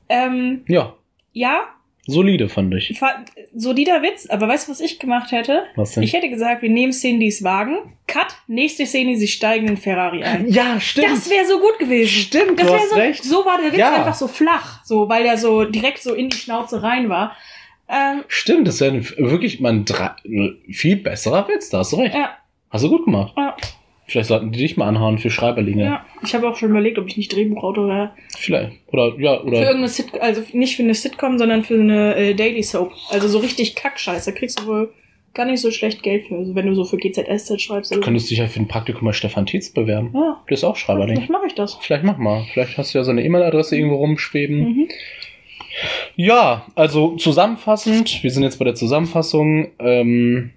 Ähm, Ja, ja, solide fand ich. fa- solider Witz, aber weißt du, was ich gemacht hätte? Was denn? Ich hätte gesagt, wir nehmen Cindys Wagen. Cut, nächste Szene, sie steigen in Ferrari ein. ja, stimmt. Das wäre so gut gewesen. Stimmt, das du hast so, recht. So war der Witz Ja. einfach so flach, so, weil der so direkt so in die Schnauze rein war. Ähm, Stimmt, das wäre wirklich mal ein viel besserer Witz, da hast du recht. ja, Hast du gut gemacht. ja, Vielleicht sollten die dich mal anhauen für Schreiberlinge. ja. Ich habe auch schon überlegt, ob ich nicht Drehbuchautor wäre. Vielleicht. Oder, ja, Für oder. irgendeine Sitcom, also nicht für eine Sitcom, sondern für eine äh, Daily Soap. Also so richtig Kackscheiße. Da kriegst du wohl gar nicht so schlecht Geld für. Also wenn du so für GZSZ schreibst. Du Also, könntest dich ja für ein Praktikum bei Stefan Tietz bewerben. ja, Du bist auch Schreiberling. vielleicht mache ich das. Vielleicht mach mal. Vielleicht hast du ja so eine E-Mail-Adresse irgendwo rumschweben. Mhm. Ja, also zusammenfassend, wir sind jetzt bei der Zusammenfassung. Ähm,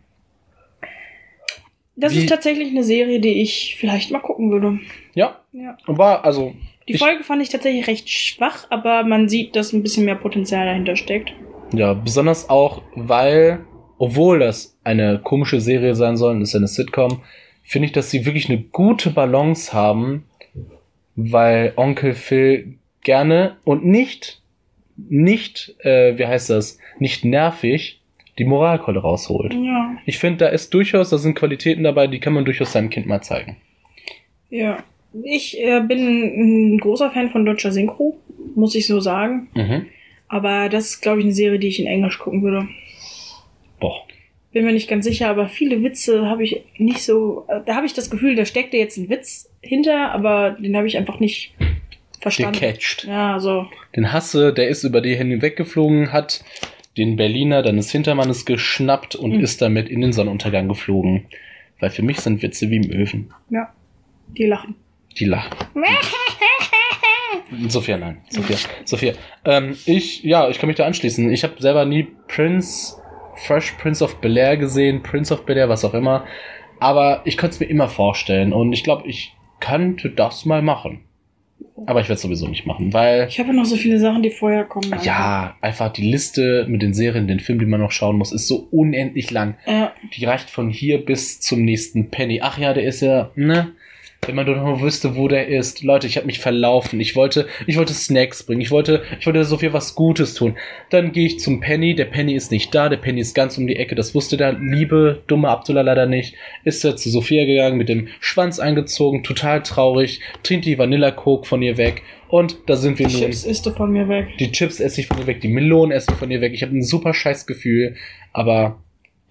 Das ist tatsächlich eine Serie, die ich vielleicht mal gucken würde. ja, Ja. war, also, Die Ich- Folge fand ich tatsächlich recht schwach, aber man sieht, dass ein bisschen mehr Potenzial dahinter steckt. ja, besonders auch, weil, obwohl das eine komische Serie sein soll, und es ist eine Sitcom, finde ich, dass sie wirklich eine gute Balance haben, weil Onkel Phil gerne und nicht, nicht, äh, wie heißt das, nicht nervig die Moralkeule rausholt. Ja. Ich finde, da ist durchaus, da sind Qualitäten dabei, die kann man durchaus seinem Kind mal zeigen. Ja. Ich äh, bin ein großer Fan von deutscher Synchro, muss ich so sagen. Mhm. Aber das ist, glaube ich, eine Serie, die ich in Englisch gucken würde. Boah. Bin mir nicht ganz sicher, aber viele Witze habe ich nicht so. äh, Da habe ich das Gefühl, da steckte jetzt ein Witz hinter, aber den habe ich einfach nicht verstanden. Gecatcht. Ja, so. Den Hasse, der ist über die hinweggeflogen, hat den Berliner deines Hintermannes geschnappt und Mhm. ist damit in den Sonnenuntergang geflogen. Weil für mich sind Witze wie Möwen. Ja. Die lachen. Die lachen. Sophia, nein. Sophia. Sophia. Ähm, ich, ja, ich kann mich da anschließen. Ich habe selber nie Prince, Fresh Prince of Bel Air gesehen, Prince of Bel Air, was auch immer. Aber ich könnte es mir immer vorstellen und ich glaube, ich könnte das mal machen. Aber ich werde es sowieso nicht machen, weil Ich habe ja noch so viele Sachen, die vorher kommen. ja, einfach die Liste mit den Serien, den Filmen, die man noch schauen muss, ist so unendlich lang. Ja. Die reicht von hier bis zum nächsten Penny. Ach ja, der ist ja, ne? Wenn man doch nur wüsste, wo der ist. Leute, ich habe mich verlaufen. Ich wollte, ich wollte Snacks bringen. Ich wollte, ich wollte so viel was Gutes tun. Dann gehe ich zum Penny. Der Penny ist nicht da. Der Penny ist ganz um die Ecke. Das wusste der liebe, dumme Abdullah leider nicht. Ist er zu Sophia gegangen, mit dem Schwanz eingezogen, total traurig, trinkt die Vanilla Coke von ihr weg. Und da sind wir Die nun. Chips isst du von mir weg. Die Chips esse ich von ihr weg, die Melonen esse ich von ihr weg. Ich habe ein super scheiß Gefühl, aber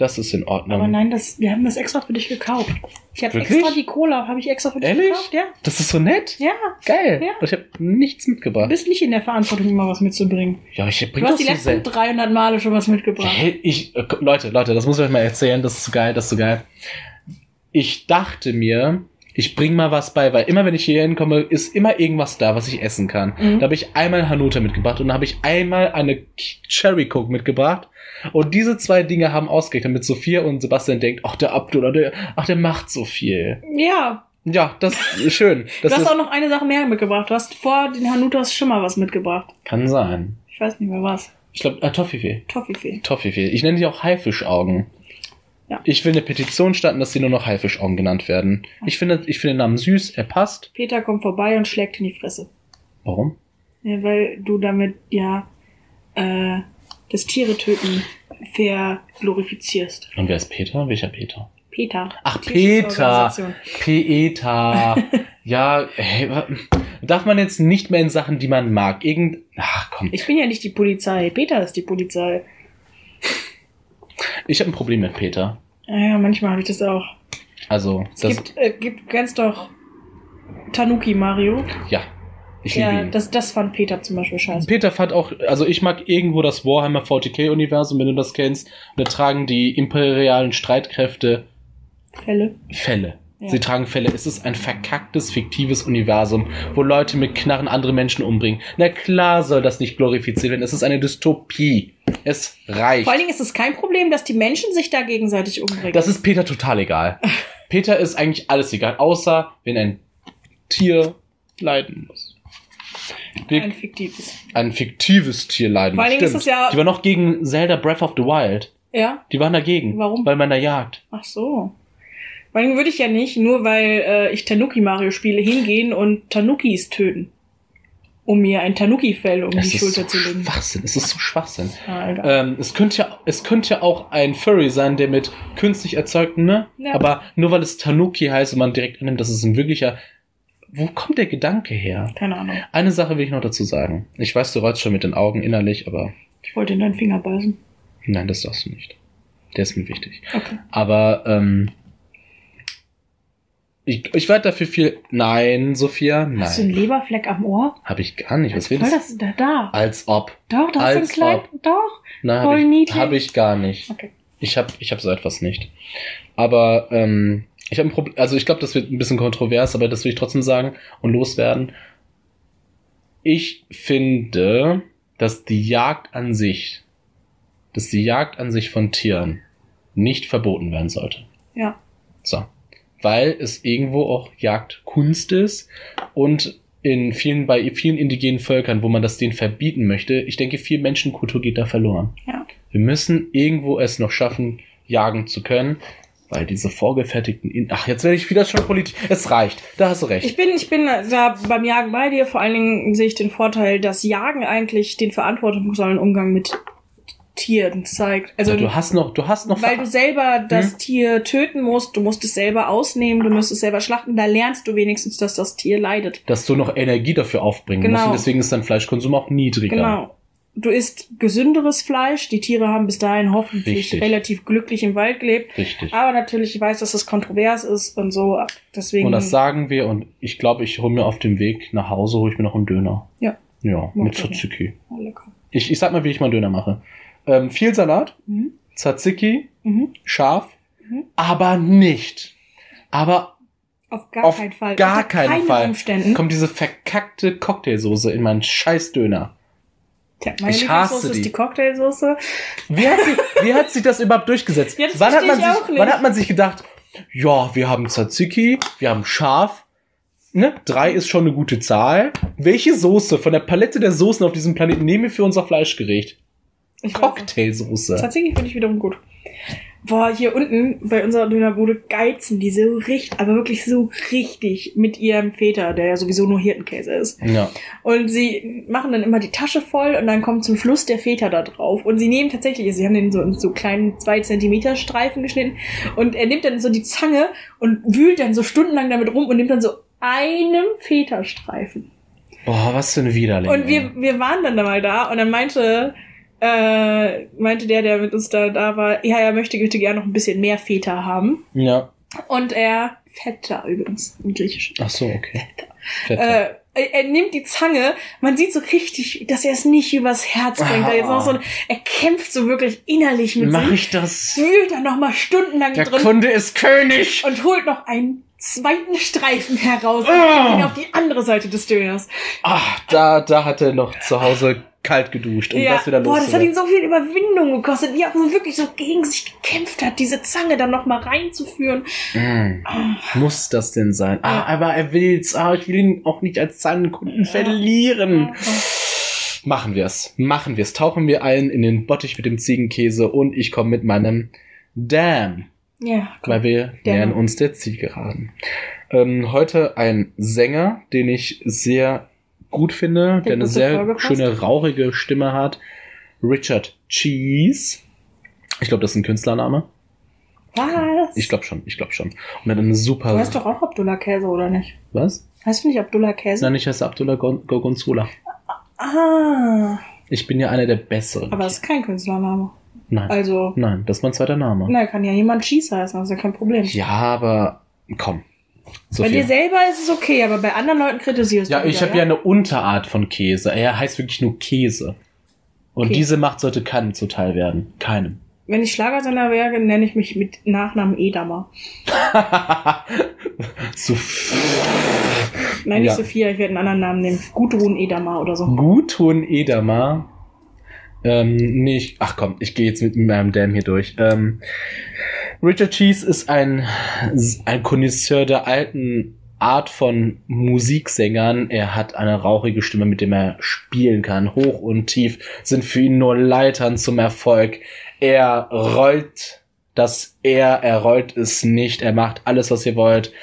das ist in Ordnung. Aber nein, das, wir haben das extra für dich gekauft. Ich habe extra die Cola, habe ich extra für dich Ehrlich? gekauft. Ja. Das ist so nett. Ja. Geil. Ja. Ich habe nichts Du mitgebracht. bist nicht in der Verantwortung, immer was mitzubringen. Ja, ich bring Du hast die so letzten selten. 300 Male schon was mitgebracht. Hey, ich, äh, Leute, Leute, das muss ich euch mal erzählen. Das ist so geil, das ist so geil. Ich dachte mir, ich bring mal was bei, weil immer wenn ich hier hinkomme, ist immer irgendwas da, was ich essen kann. Mhm. Da habe ich einmal Hanuta mitgebracht und dann habe ich einmal eine Cherry Coke mitgebracht. Und diese zwei Dinge haben ausgerechnet, damit Sophia und Sebastian denkt, ach der Abdullah, der, ach der macht so viel. Ja, Ja, das ist schön. Das du hast auch noch eine Sache mehr mitgebracht. Du hast vor den Hanutas schon mal was mitgebracht. kann sein. Ich weiß nicht mehr was. Ich glaube, äh, Toffifee. Toffifee. Toffifee. Ich nenne die auch Haifischaugen. Ja. Ich will eine Petition starten, dass die nur noch Haifischaugen genannt werden. Ich finde, ich finde den Namen süß, er passt. Peter kommt vorbei und schlägt in die Fresse. Warum? Ja, weil du damit ja äh, das Tiere töten verglorifizierst. Und wer ist Peter? Welcher Peter? Peter. Ach, Tierschutzorganisation. Peter. ja, hey, darf man jetzt nicht mehr in Sachen, die man mag. Irgend. Ach komm. Ich bin ja nicht die Polizei. Peter ist die Polizei. Ich habe ein Problem mit Peter. Ja, manchmal habe ich das auch. Also, Es das. gibt, äh, gibt, kennst doch Tanuki Mario. ja. Ich liebe Ja, ihn. das, das fand Peter zum Beispiel scheiße. Peter fand auch, also ich mag irgendwo das Warhammer 40k-Universum, wenn du das kennst. Da tragen die imperialen Streitkräfte Fälle. Fälle. Ja. Sie tragen Fälle. Es ist ein verkacktes, fiktives Universum, wo Leute mit Knarren andere Menschen umbringen. Na klar soll das nicht glorifiziert werden. Es ist eine Dystopie. Es reicht. Vor allen Dingen ist es kein Problem, dass die Menschen sich da gegenseitig umbringen. Das ist Peter total egal. Peter ist eigentlich alles egal, außer wenn ein Tier leiden muss. Wir- ein fiktives. ein fiktives Tier leiden Vor muss. allen Dingen ist es ja- Die waren noch gegen Zelda Breath of the Wild. Ja? Die waren dagegen. Warum? Weil man da jagt. Ach so. Vor allen Dingen würde ich ja nicht, nur weil äh, ich Tanuki Mario spiele, hingehen und Tanukis töten. Um mir ein Tanuki-Fell um Es die Schulter so zu legen. Schwachsinn. Es ist so Schwachsinn. Ah. Ähm, es könnte ja, es könnte ja auch ein Furry sein, der mit künstlich erzeugten, ne? Ja. Aber nur weil es Tanuki heißt und man direkt annimmt, dass es ein wirklicher. Wo kommt der Gedanke her? Keine Ahnung. Eine Sache will ich noch dazu sagen. Ich weiß, du rollst schon mit den Augen innerlich, aber Ich wollte in deinen Finger beißen. nein, das darfst du nicht. Der ist mir wichtig. Okay. Aber ähm, ich, ich werde dafür viel. Nein, Sophia, Hast du einen nein. Leberfleck am Ohr? Habe ich gar nicht. Was willst du? das da, da. Als ob. Doch, da hast du einen Als kleinen. ob. Doch. Nein, Voll habe ich, niedlich. hab ich gar nicht. Okay. Ich habe ich hab so etwas nicht. Aber ähm, ich habe ein Problem. Also ich glaube, das wird ein bisschen kontrovers, aber das will ich trotzdem sagen und loswerden. Ich finde, dass die Jagd an sich, dass die Jagd an sich von Tieren nicht verboten werden sollte. Ja. So. Weil es irgendwo auch Jagdkunst ist und in vielen, bei vielen indigenen Völkern, wo man das denen verbieten möchte, ich denke, viel Menschenkultur geht da verloren. Ja. Wir müssen irgendwo es noch schaffen, jagen zu können, weil diese vorgefertigten, in ach, jetzt werde ich wieder schon politisch. Es reicht. Da hast du recht. Ich bin, ich bin da beim Jagen bei dir. Vor allen Dingen sehe ich den Vorteil, dass Jagen eigentlich den verantwortungsvollen Umgang mit Tieren zeigt. Also, du hast noch, du hast noch weil du selber das Hm? Tier töten musst, du musst es selber ausnehmen, du musst es selber schlachten, da lernst du wenigstens, dass das Tier leidet. dass du noch Energie dafür aufbringen Genau. musst und deswegen ist dein Fleischkonsum auch niedriger. Genau. Du isst gesünderes Fleisch. Die Tiere haben bis dahin hoffentlich Richtig. relativ glücklich im Wald gelebt. Richtig. Aber natürlich, ich weiß, dass das kontrovers ist und so. Deswegen. Und das sagen wir und ich glaube, ich hole mir auf dem Weg nach Hause, hole ich mir noch einen Döner. Ja. Ja, Mach mit. Tzatziki. Oh, lecker. Ich, ich sag mal, wie ich mal einen Döner mache. Ähm, viel Salat, Mhm. Tzatziki, Mhm. scharf, Mhm. aber nicht. Aber Auf gar Auf keinen Fall. gar keinen Fall. Umständen. kommt diese verkackte Cocktailsoße in meinen scheiß Döner. Tja, meine Ich hasse die. ist die Cocktailsoße. Wie hat, sie, wie hat sich das überhaupt durchgesetzt? Das wann, hat man ich sich, nicht. wann hat man sich gedacht, ja, wir haben Tzatziki, wir haben scharf, ne? Drei ist schon eine gute Zahl. Welche Soße von der Palette der Soßen auf diesem Planeten nehmen wir für unser Fleischgericht? Cocktailsoße. Tatsächlich finde ich wiederum gut. Boah, hier unten bei unserer Dönerbude geizen die so richtig, aber wirklich so richtig mit ihrem Feta, der ja sowieso nur Hirtenkäse ist. Ja. Und sie machen dann immer die Tasche voll und dann kommt zum Schluss der Feta da drauf. Und sie nehmen tatsächlich, sie haben den so in so kleinen zwei Zentimeter Streifen geschnitten und er nimmt dann so die Zange und wühlt dann so stundenlang damit rum und nimmt dann so einem Feta-Streifen. Boah, was für eine Widerling. Und wir, wir waren dann da mal da und dann meinte, äh, meinte der, der mit uns da, da war, ja, er möchte bitte gerne noch ein bisschen mehr Feta haben. Ja. Und er, Feta übrigens, im Griechischen. Ach so, okay. Fett. Äh, er, er nimmt die Zange, man sieht so richtig, dass er es nicht übers Herz bringt. Ah. Er, jetzt noch so, ein- er kämpft so wirklich innerlich mit Mach sich, ich das? wühlt dann noch mal stundenlang Der drin Kunde ist König. und holt noch einen zweiten Streifen heraus und Ah. gibt ihn auf die andere Seite des Döners. Ah, da, da hat er noch zu Hause kalt geduscht, um das wieder boah, das hat ihn so viel Überwindung gekostet, wie er so wirklich so gegen sich gekämpft hat, diese Zange dann noch mal reinzuführen. Mm. Muss das denn sein? Ah, Ja. aber er will's. Ah, ich will ihn auch nicht als Zahnkunden verlieren. Machen wir's. Machen wir's. Tauchen wir ein in den Bottich mit dem Ziegenkäse und ich komme mit meinem Damn. Ja, weil wir Der nähern uns der Zielgeraden. Ähm, heute ein Sänger, den ich sehr gut finde, der, eine sehr schöne, rauchige Stimme hat. Richard Cheese. Ich glaube, das ist ein Künstlername. Was? Ich glaube schon, ich glaube schon. Und er hat eine super. Du heißt doch auch Abdullah Käse, oder nicht? Was? Heißt du nicht Abdullah Käse? Nein, ich heiße Abdullah Gon- Gorgonzola. Ah, Ich bin ja einer der Besseren. aber das ist kein Künstlername. Nein. Also, Nein, das ist mein zweiter Name. na, kann ja jemand Cheese heißen, das ist ja kein Problem. Ja, aber komm. Bei dir Sophia. selber ist es okay, aber bei anderen Leuten kritisierst Ja, du ich wieder, habe ja eine Unterart von Käse. Er heißt wirklich nur Käse. Und Okay. diese Macht sollte keinem zuteil werden. Keinem. Wenn ich Schlagersänger wäre, nenne ich mich mit Nachnamen Edamer. So Nein, nicht Ja. Sophia, ich werde einen anderen Namen nehmen. Gudrun Edamer oder so. Gutun Edamer. Ähm, nee, ich, ach komm, ich gehe jetzt mit meinem Damn hier durch. Ähm, Richard Cheese ist ein, ein Connoisseur der alten Art von Musiksängern. Er hat eine rauchige Stimme, mit dem er spielen kann. Hoch und tief sind für ihn nur Leitern zum Erfolg. Er rollt das er, er rollt es nicht, er macht alles, was ihr wollt.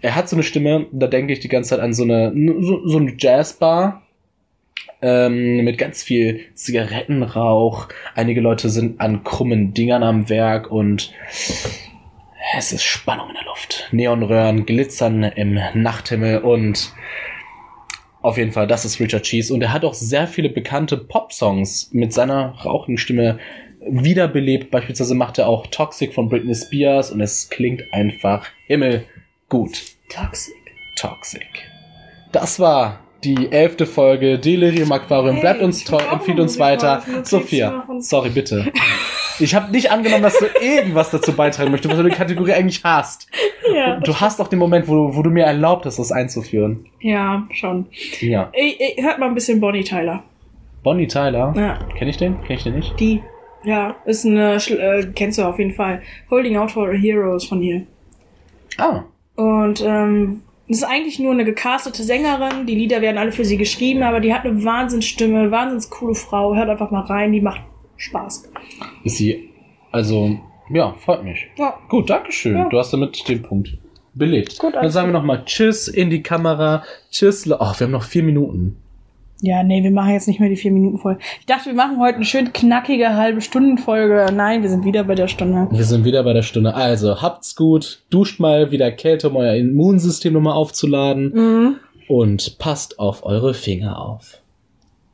Er hat so eine Stimme, da denke ich die ganze Zeit an so eine, so, so eine Jazzbar, ähm, mit ganz viel Zigarettenrauch. Einige Leute sind an krummen Dingern am Werk und es ist Spannung in der Luft. Neonröhren glitzern im Nachthimmel und auf jeden Fall, das ist Richard Cheese und er hat auch sehr viele bekannte Pop-Songs mit seiner rauchigen Stimme wiederbelebt. Beispielsweise macht er auch Toxic von Britney Spears und es klingt einfach himmelgut. Toxic. Toxic. Das war die elfte Folge Delirium Aquarium. Hey, Bleibt uns ich treu, empfiehlt uns weiter. Sophia, sorry bitte. Ich habe nicht angenommen, dass du irgendwas dazu beitragen möchtest, was du die Kategorie eigentlich hast. Ja, Du hast auch den Moment, wo du, wo du mir erlaubt hast, das einzuführen. ja schon. Ja. Ey, ey, hört mal ein bisschen Bonnie Tyler. Bonnie Tyler. Ja, Kenn ich den? Kenn ich den nicht? die. Ja, ist eine, äh, kennst du auf jeden Fall. Holding Out for Heroes von ihr. Ah. Und ähm, das ist eigentlich nur eine gecastete Sängerin. Die Lieder werden alle für sie geschrieben, aber die hat eine Wahnsinnsstimme, wahnsinns coole Frau. Hört einfach mal rein, die macht Spaß. Ist sie, also, ja, freut mich. Ja. Gut, Dankeschön. Ja. Du hast damit den Punkt belegt. Gut, Dann sagen wir nochmal Tschüss in die Kamera. Tschüss. Oh, wir haben noch vier Minuten. Ja, nee, wir machen jetzt nicht mehr die vier Minuten voll. Ich dachte, wir machen heute eine schön knackige halbe Stundenfolge. Nein, wir sind wieder bei der Stunde. Wir sind wieder bei der Stunde. Also, habt's gut. Duscht mal wieder Kälte, um euer Immunsystem nochmal aufzuladen. Mhm. Und passt auf eure Finger auf.